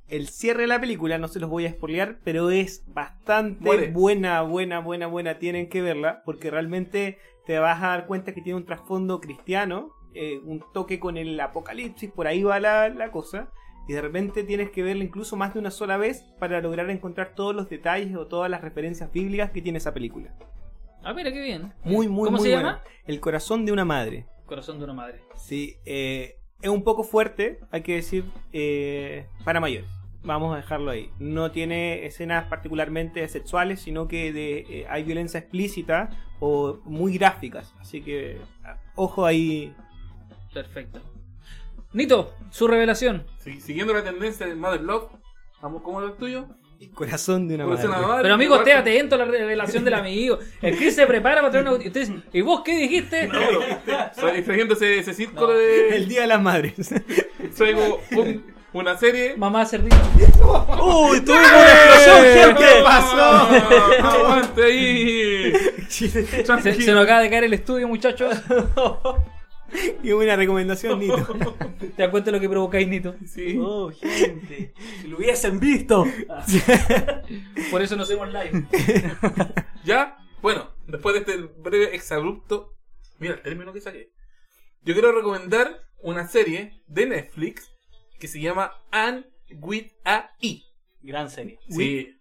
El cierre de la película, no se los voy a spoilear, pero es bastante Muere. buena, buena, buena, buena. Tienen que verla porque realmente te vas a dar cuenta que tiene un trasfondo cristiano, eh, un toque con el apocalipsis, por ahí va la, la cosa. Y de repente tienes que verla incluso más de una sola vez para lograr encontrar todos los detalles o todas las referencias bíblicas que tiene esa película. Ah, mira, qué bien. Muy, muy, ¿Cómo muy se buena. llama? El corazón de una madre. Corazón de una madre. Sí, eh, es un poco fuerte, hay que decir, eh, para mayores. Vamos a dejarlo ahí. No tiene escenas particularmente sexuales, sino que de, eh, hay violencia explícita o muy gráficas. Así que, ojo ahí. Perfecto. Nito, su revelación. Sí, siguiendo la tendencia del Mother Love, vamos, ¿cómo es el tuyo? El corazón de una Corazón madre. Pero amigo, esté atento a la revelación del amigo. El Chris se prepara para traer una. y ustedes ¿Y vos qué dijiste? Estoy extrayendo ese, ese círculo No. de. El Día de las Madres. Traigo un- una serie. Mamá cerdito. ¡Uy, tuvimos una explosión, gente! ¿Qué pasó? ¡Ah, ¡Aguante ahí! Se, se nos acaba de caer el estudio, muchachos. Qué buena recomendación, Nito. ¿Te das cuenta de lo que provocáis, Nito? Sí. ¡Oh, gente! Si lo hubiesen visto. Por eso no hacemos live. ¿Ya? Bueno, después de este breve exabrupto. Mira el término que saqué. Yo quiero recomendar una serie de Netflix que se llama Anne with a E. Gran serie. Sí,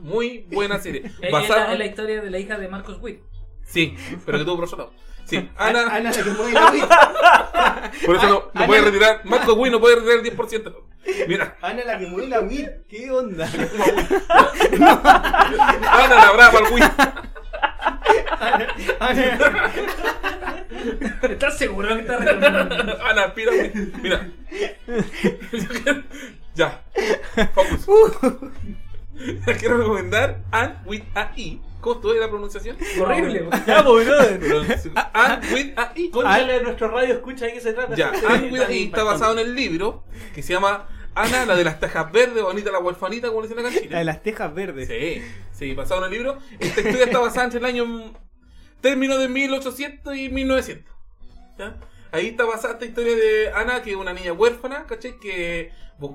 muy buena serie. Es Basada- la, es la historia de la hija de Marcos Witt. Sí, pero que tuvo por otro lado. Sí, Ana, Ana, la que mueve la Wii. por eso no, no puede retirar. Marco Wii no puede retirar el 10%. Mira, Ana, la que mueve la Wii. ¿Qué onda? Ana la brava al Wii. ¿Estás seguro que está recomendando? Ana, Wii. Mira. ya. Focus. Quiero recomendar Anne with a E. ¿Cómo estuvo la pronunciación? Horrible. Ya, pues, brother. Anne with a. Conchale a nuestro radio, escucha de qué se trata. Ya, esta serie Anne with a tan E está basado en el libro que se llama Ana, la de las tejas verdes, bonita la huerfanita, como le dicen acá en Chile. La de las tejas verdes. Sí, sí, basado en el libro. Esta historia está basada entre el año término de 1800 y 1900. ¿ya? Ahí está basada esta historia de Ana, que es una niña huérfana, ¿cachai? Que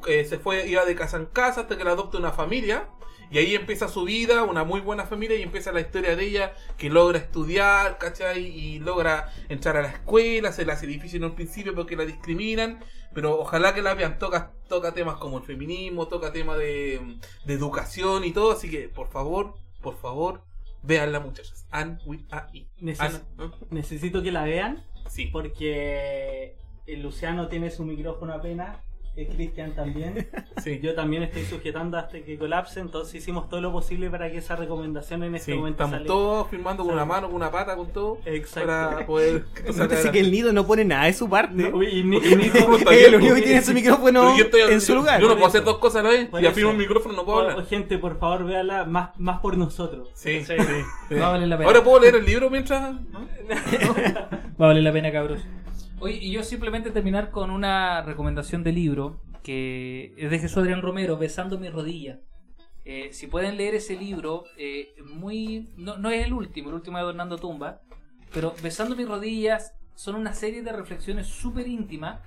eh, se fue, iba de casa en casa hasta que la adopta una familia. Y ahí empieza su vida, una muy buena familia, y empieza la historia de ella, que logra estudiar, ¿cachai? Y logra entrar a la escuela, se le hace difícil en un principio porque la discriminan, pero ojalá que la vean, toca, toca temas como el feminismo, toca temas de, de educación y todo, así que por favor, por favor, véanla muchachos. Anne with a E. Neces- Ana, ¿no? Necesito que la vean Sí. porque el Luciano tiene su micrófono apenas. El Cristian también. Sí. Yo también estoy sujetando hasta que colapse. Entonces hicimos todo lo posible para que esa recomendación en este Sí, momento estamos salga. todos firmando con una mano, con una pata, con todo. Exacto. Para poder Nótese que el nido no pone nada de su parte. No, y, ni- y el único que tiene su micrófono Pero yo estoy- en su lugar. Yo no puedo hacer dos cosas a la vez. Eso. afirmo un micrófono no puedo Oh, hablar. gente, por favor, véala más, más por nosotros. Sí, Sí. sí, sí. Va a valer la pena. Ahora puedo leer el libro mientras. ¿no? Va a valer la pena, cabros. Oye, y yo simplemente terminar con una recomendación de libro que es de Jesús Adrián Romero, Besando mi rodilla. Eh, si pueden leer ese libro, eh, muy no, no es el último, el último es Adornando Tumba, pero Besando mis rodillas son una serie de reflexiones súper íntimas,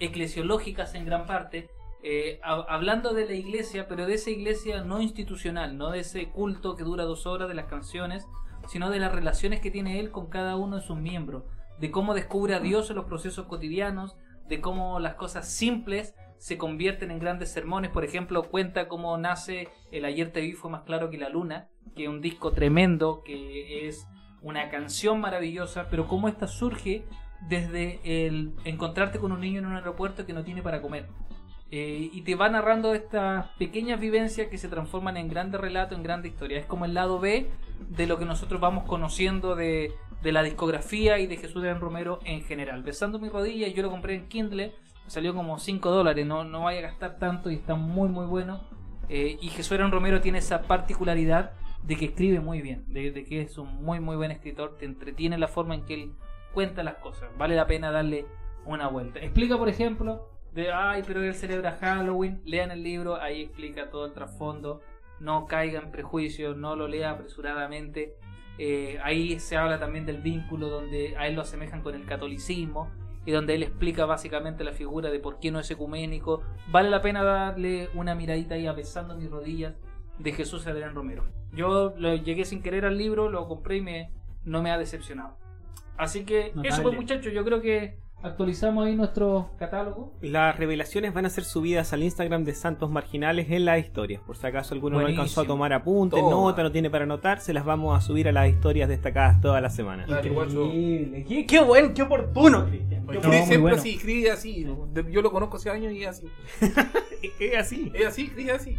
eclesiológicas en gran parte, eh, hab- hablando de la iglesia, pero de esa iglesia no institucional, no de ese culto que dura dos horas de las canciones, sino de las relaciones que tiene él con cada uno de sus miembros, de cómo descubre a Dios en los procesos cotidianos, de cómo las cosas simples se convierten en grandes sermones. Por ejemplo, cuenta cómo nace El Ayer te vi fue más claro que la luna, que es un disco tremendo, que es una canción maravillosa, pero cómo esta surge desde el encontrarte con un niño en un aeropuerto que no tiene para comer. Eh, y te va narrando estas pequeñas vivencias que se transforman en grandes relatos, en grandes historias. Es como el lado B de lo que nosotros vamos conociendo de, de la discografía y de Jesús de Romero en general. Besando mi rodilla, yo lo compré en Kindle, me salió como 5 dólares, no, no vaya a gastar tanto y está muy muy bueno. Eh, y Jesús Adrián Romero tiene esa particularidad de que escribe muy bien, de, de que es un muy muy buen escritor, te entretiene la forma en que él cuenta las cosas, vale la pena darle una vuelta. Explica, por ejemplo, de, ay, pero él celebra Halloween, lean el libro, ahí explica todo el trasfondo, no caiga en prejuicios, no lo lea apresuradamente. Eh, ahí se habla también del vínculo donde a él lo asemejan con el catolicismo y donde él explica básicamente la figura de por qué no es ecuménico. Vale la pena darle una miradita ahí a besando mis rodillas de Jesús Adrián Romero. Yo lo llegué sin querer al libro, lo compré y me, no me ha decepcionado. Así que eso pues muchachos, yo creo que actualizamos ahí nuestro catálogo. Las revelaciones van a ser subidas al Instagram de Santos Marginales en las historias. Por si acaso alguno no alcanzó a tomar apuntes, Toma. nota, no tiene para anotar, se las vamos a subir a las historias destacadas toda la semana. Dale, guacho. Increíble. Qué, qué buen, qué oportuno, Cristian. No, siempre bueno. así, escribe así. Yo lo conozco hace años y es así. Es así. Es así, escribe así.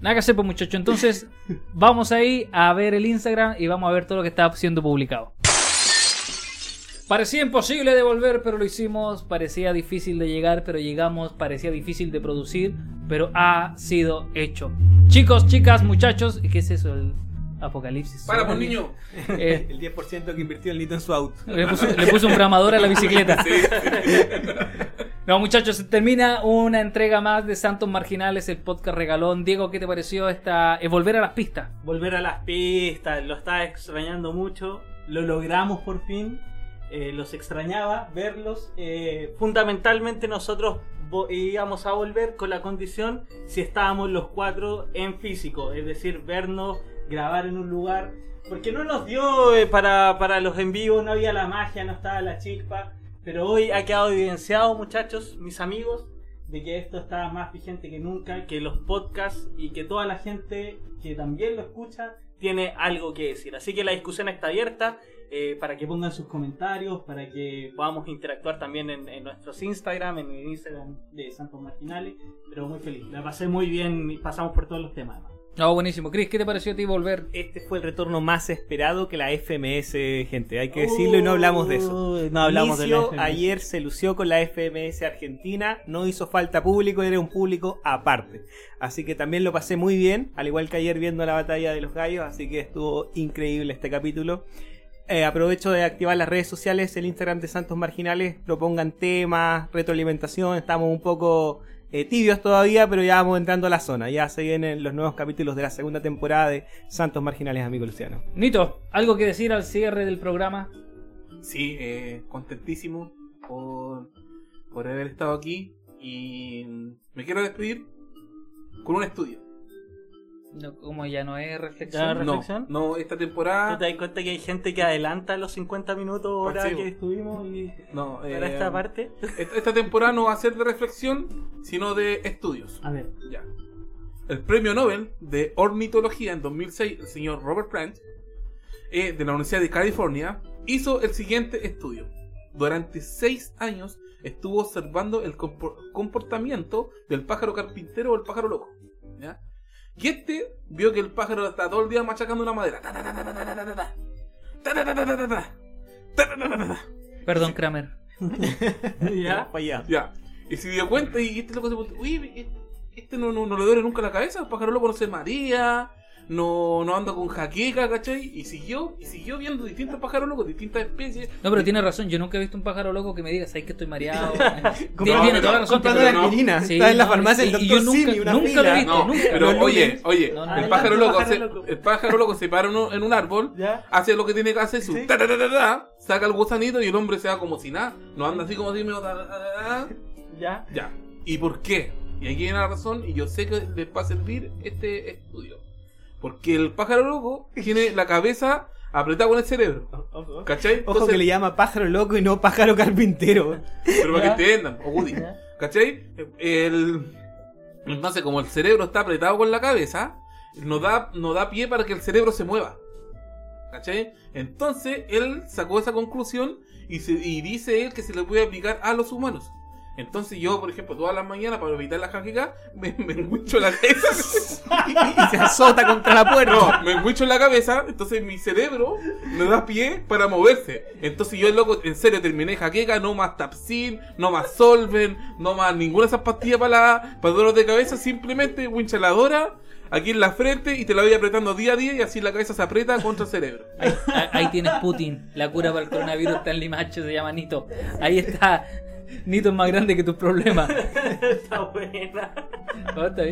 Nada que hacer, pues muchachos. Entonces, vamos ahí a ver el Instagram y vamos a ver todo lo que está siendo publicado. Parecía imposible de volver, pero lo hicimos. Parecía difícil de llegar, pero llegamos. Parecía difícil de producir, pero ha sido hecho. Chicos, chicas, muchachos, ¿qué es eso? El apocalipsis. Para, pues zombie? niño. Eh, El 10% que invirtió el Nito en su auto. le, puso, le puso un programador a la bicicleta. Sí. No, muchachos, se termina una entrega más de Santos Marginales, el podcast regalón. Diego, ¿qué te pareció esta eh, volver a las pistas? Volver a las pistas, lo estaba extrañando mucho. Lo logramos por fin. Eh, los extrañaba verlos. eh, fundamentalmente nosotros íbamos a volver con la condición si estábamos los cuatro en físico, es decir, vernos, grabar en un lugar. Porque no nos dio eh, para, para los en vivo, no había la magia, no estaba la chispa. Pero hoy ha quedado evidenciado, muchachos, mis amigos, de que esto está más vigente que nunca, que los podcasts y que toda la gente que también lo escucha tiene algo que decir. Así que la discusión está abierta eh, para que pongan sus comentarios, para que podamos interactuar también en, en nuestros Instagram, en el Instagram de Santos Marginales. Pero muy feliz, la pasé muy bien y pasamos por todos los temas. además. No, buenísimo. Chris, ¿qué te pareció a ti volver? Este fue el retorno más esperado que la FMS, gente. Hay que decirlo y no hablamos de eso. No hablamos Inicio de la FMS. ayer se lució con la FMS Argentina, no hizo falta público, era un público aparte. Así que también lo pasé muy bien, al igual que ayer viendo la batalla de los gallos, así que estuvo increíble este capítulo. Eh, aprovecho de activar las redes sociales, el Instagram de Santos Marginales, propongan temas, retroalimentación, estamos un poco eh, tibios todavía, pero ya vamos entrando a la zona, ya se vienen los nuevos capítulos de la segunda temporada de Santos Marginales, amigo Luciano. Nito, ¿algo que decir al cierre del programa? Sí, eh, contentísimo por, por haber estado aquí y me quiero despedir con un estudio. No, como ya no es Ya, reflexión. No, ¿Reflexión? no, esta ¿Tú temporada. te das cuenta que hay gente que adelanta los 50 minutos hora Ah, sí, que estuvimos y No, para eh, esta parte? Esta, esta temporada no va a ser de reflexión, sino de estudios. A ver. Ya. El premio Nobel de Ornitología en 2006, el señor Robert Plant, eh, de la Universidad de California, hizo el siguiente estudio. Durante seis años estuvo observando el compor- comportamiento del pájaro carpintero o el pájaro loco. ¿ya? Y este vio que el pájaro está todo el día machacando una madera. Perdón, Kramer. ya. Ya. Y se dio cuenta y este loco se preguntó, uy, este no, no, no, le duele nunca la cabeza, el pájaro loco no se maría, no, no anda con jaqueca, ¿cachai? Y siguió, y siguió viendo distintos pájaros locos, distintas especies. No, pero tiene razón. Yo nunca he visto un pájaro loco que me diga, ¿sabes que estoy mareado? tiene, No, tiene toda la razón. Comprando no. la aspirina. Sí, Está en la no, farmacia y- el doctor yo nunca- Simi, una nunca lo he visto. No, nunca. pero Los oye, oye, No, no. el pájaro loco, pájaro se- el pájaro loco se para en un, en un árbol, ¿Ya? hace lo que tiene que hacer, su Sí. ta, ta, ta, ta, ta, saca el gusanito y el hombre se va como si nada, no anda así como si me... ¿Ya? Ya. ¿Y por qué? Y aquí viene la razón, y yo sé que les va a servir este estudio. Porque el pájaro loco tiene la cabeza apretada con el cerebro. ¿Cachai? Ojo que le llama pájaro loco y no pájaro carpintero. Pero para Ya. que entiendan, o Woody. ¿Cachai? El... Entonces, como el cerebro está apretado con la cabeza, no da, no da pie para que el cerebro se mueva. ¿Cachai? Entonces, él sacó esa conclusión y, se- y dice él que se le puede aplicar a los humanos. Entonces yo, por ejemplo, todas las mañanas para evitar la jaqueca, me, me enguincho la cabeza. Y se azota contra la puerta. No, me enguincho en la cabeza, entonces mi cerebro me da pie para moverse. Entonces yo, loco, en serio, terminé jaqueca, no más Tapsin, no más Solven, no más ninguna de esas pastillas para, la, para dolor de cabeza, simplemente winchaladora aquí en la frente y te la voy apretando día a día y así la cabeza se aprieta contra el cerebro. Ahí, ahí tienes Putin. La cura para el coronavirus está en Limache, se llama Nito. Ahí está. Nito es más grande que tus problemas. Está buena.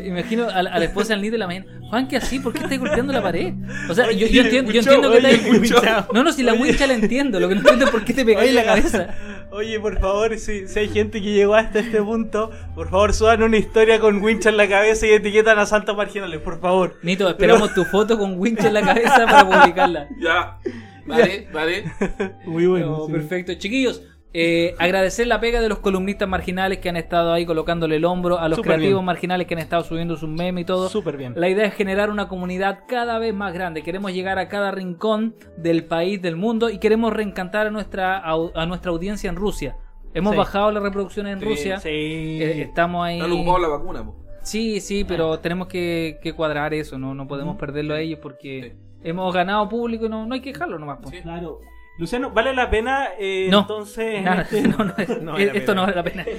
Imagino a la, a la esposa del Nito en la mañana. Juan, ¿qué así? ¿Por qué estás golpeando la pared? O sea, yo, yo entiendo, yo entiendo que oye, winchao. No, no, si la wincha la entiendo. Lo que no entiendo es por qué te pegáis en la cabeza. Oye, por favor, si, si hay gente que llegó hasta este punto, por favor suban una historia con wincha en la cabeza y etiquetan a Santos Marginales, por favor. Nito, esperamos tu foto con wincha en la cabeza para publicarla. Ya, vale, vale. Muy No, perfecto. Chiquillos, Eh, agradecer la pega de los columnistas marginales que han estado ahí colocándole el hombro, a los creativos bien. marginales que han estado subiendo sus memes y todo. Súper bien. La idea es generar una comunidad cada vez más grande. Queremos llegar a cada rincón del país, del mundo y queremos reencantar a nuestra, a nuestra audiencia en Rusia. Hemos Sí. bajado las reproducciones en Sí, Rusia. Sí. Eh, estamos ahí. Están ocupados la vacuna, po. Sí, sí, pero tenemos que, que cuadrar eso, no, no podemos perderlo a ellos porque hemos ganado público y no, no hay que dejarlo nomás. po. Sí. Claro. Luciano, ¿vale la pena eh, No. entonces en Nada, este- no, no, no esto pena. no vale la pena.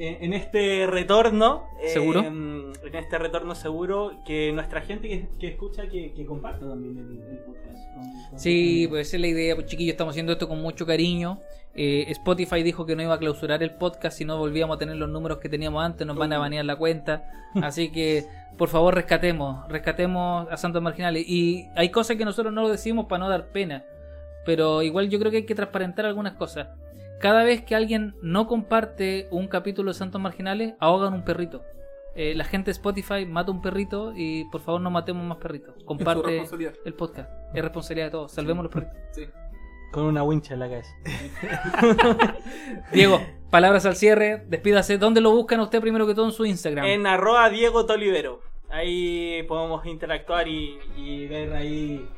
en este retorno eh, ¿Seguro? en este retorno seguro que nuestra gente que, que escucha que, que comparta también el, el podcast con- con- Sí, pues esa es la idea, pues chiquillos, estamos haciendo esto con mucho cariño. Eh, Spotify dijo que no iba a clausurar el podcast si no volvíamos a tener los números que teníamos antes, nos van a banear la cuenta. Así que, por favor, rescatemos, rescatemos a Santos Marginales. Y hay cosas que nosotros no lo decimos para no dar pena, pero igual yo creo que hay que transparentar algunas cosas. Cada vez que alguien no comparte un capítulo de Santos Marginales, ahogan un perrito. Eh, la gente de Spotify mata un perrito y por favor no matemos más perritos. Comparte el podcast. Es responsabilidad de todos. Salvemos los perritos. Sí. con una wincha en la cabeza. Diego, palabras al cierre. Despídase. ¿Dónde lo buscan a usted primero que todo en su Instagram? En arroba Diego Tolivero. Ahí podemos interactuar y, y ver ahí,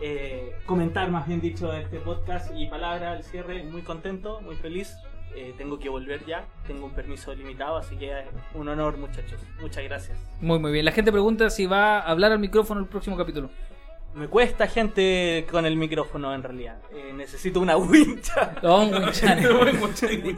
eh, comentar más bien dicho este podcast y palabra al cierre. Muy contento, muy feliz. Eh, tengo que volver ya, tengo un permiso limitado, así que es un honor muchachos. Muchas gracias. Muy, muy bien. La gente pregunta si va a hablar al micrófono el próximo capítulo. Me cuesta gente con el micrófono en realidad. Eh, necesito una wincha.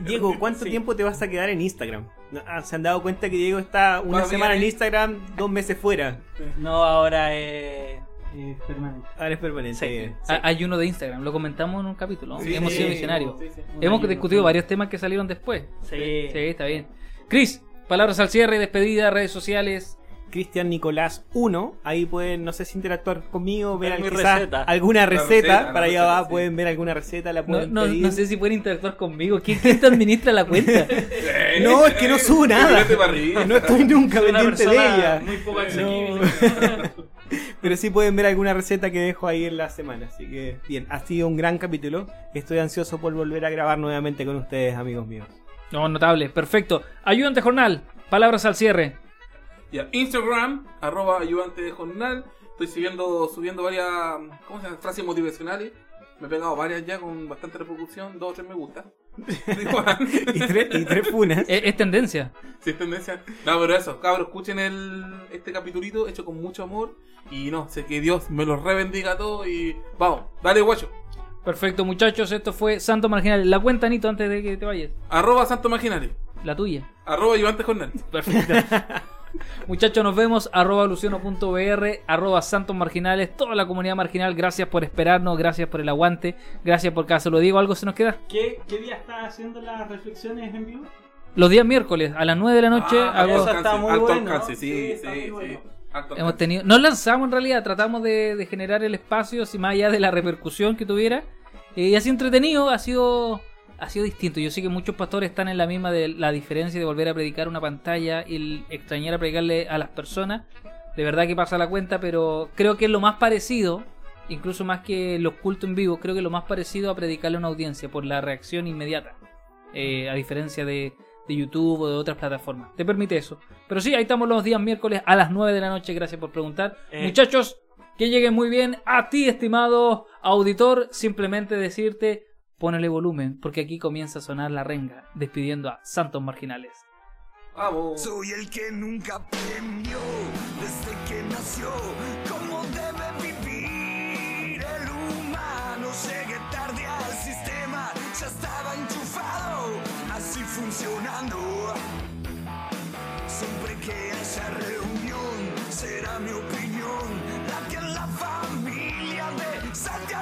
Diego, ¿cuánto Sí. tiempo te vas a quedar en Instagram? Ah, ¿Se han dado cuenta que Diego está una semana en Instagram, dos meses fuera? No, ahora es es permanente. Ahora es permanente. Sí. bien. Ah, Hay uno de Instagram, lo comentamos en un capítulo. Sí, Hemos sí, sido visionarios. sí, sí. Hemos discutido sí. varios temas que salieron después. Sí. Sí, está bien. Chris, palabras al cierre, despedida, redes sociales. Cristian Nicolás 1, ahí pueden, no sé si interactuar conmigo, ver receta. alguna receta, para allá va, sí. pueden ver alguna receta, la No, pueden no, pedir. no sé si pueden interactuar conmigo. ¿Quién, quién te administra la cuenta? Eh, No, es que no subo nada. No estoy nunca pendiente de ella. Muy poco No. Pero sí pueden ver alguna receta que dejo ahí en la semana. Así que, bien, ha sido un gran capítulo. Estoy ansioso por volver a grabar nuevamente con ustedes, amigos míos. No, notable, perfecto. Ayudante Jornal, palabras al cierre. Ya, Instagram, arroba ayudante de jornal. Estoy subiendo, subiendo varias ¿cómo se llama? frases motivacionales. Me he pegado varias ya con bastante repercusión, dos o tres me gusta. Y tres, y tres funas. Es, es tendencia. Si es tendencia. No, pero eso, cabros, escuchen el, este capitulito hecho con mucho amor. Y no, sé que Dios me lo rebendiga a todos y vamos, dale guacho. Perfecto, muchachos. Esto fue Santo Marginal. La cuenta, Anito, antes de que te vayas. Arroba Santo Marginales. La tuya. Arroba ayudante jornal. Perfecto. Muchachos, nos vemos. Arroba luciano.br, arroba santos marginales, toda la comunidad marginal. Gracias por esperarnos, gracias por el aguante, gracias por cada se lo digo. ¿Algo se nos queda? ¿Qué, ¿Qué día estás haciendo las reflexiones en vivo? Los días miércoles a las 9 de la noche Ah, hago- eso está muy alto bueno. alcance, Sí, sí, sí, bueno. Hemos tenido. Nos lanzamos en realidad, tratamos de, de generar el espacio, si más allá de la repercusión que tuviera. Eh, y ha sido entretenido, ha sido, ha sido distinto. Yo sé que muchos pastores están en la misma de la diferencia de volver a predicar una pantalla y extrañar a predicarle a las personas. De verdad que pasa la cuenta, pero creo que es lo más parecido, incluso más que los cultos en vivo, creo que es lo más parecido a predicarle a una audiencia por la reacción inmediata. Eh, a diferencia de, de YouTube o de otras plataformas. Te permite eso. Pero sí, ahí estamos los días miércoles a las 9 de la noche. Gracias por preguntar. Eh. Muchachos, que lleguen muy bien. A ti, estimado auditor, simplemente decirte, ponele volumen, porque aquí comienza a sonar la renga, despidiendo a Santos Marginales. Vamos. Soy el que nunca aprendió desde que nació cómo debe vivir el humano. Llegué tarde al sistema, ya estaba enchufado, así funcionando. Siempre que haya reunión, será mi opinión la que en la familia me salte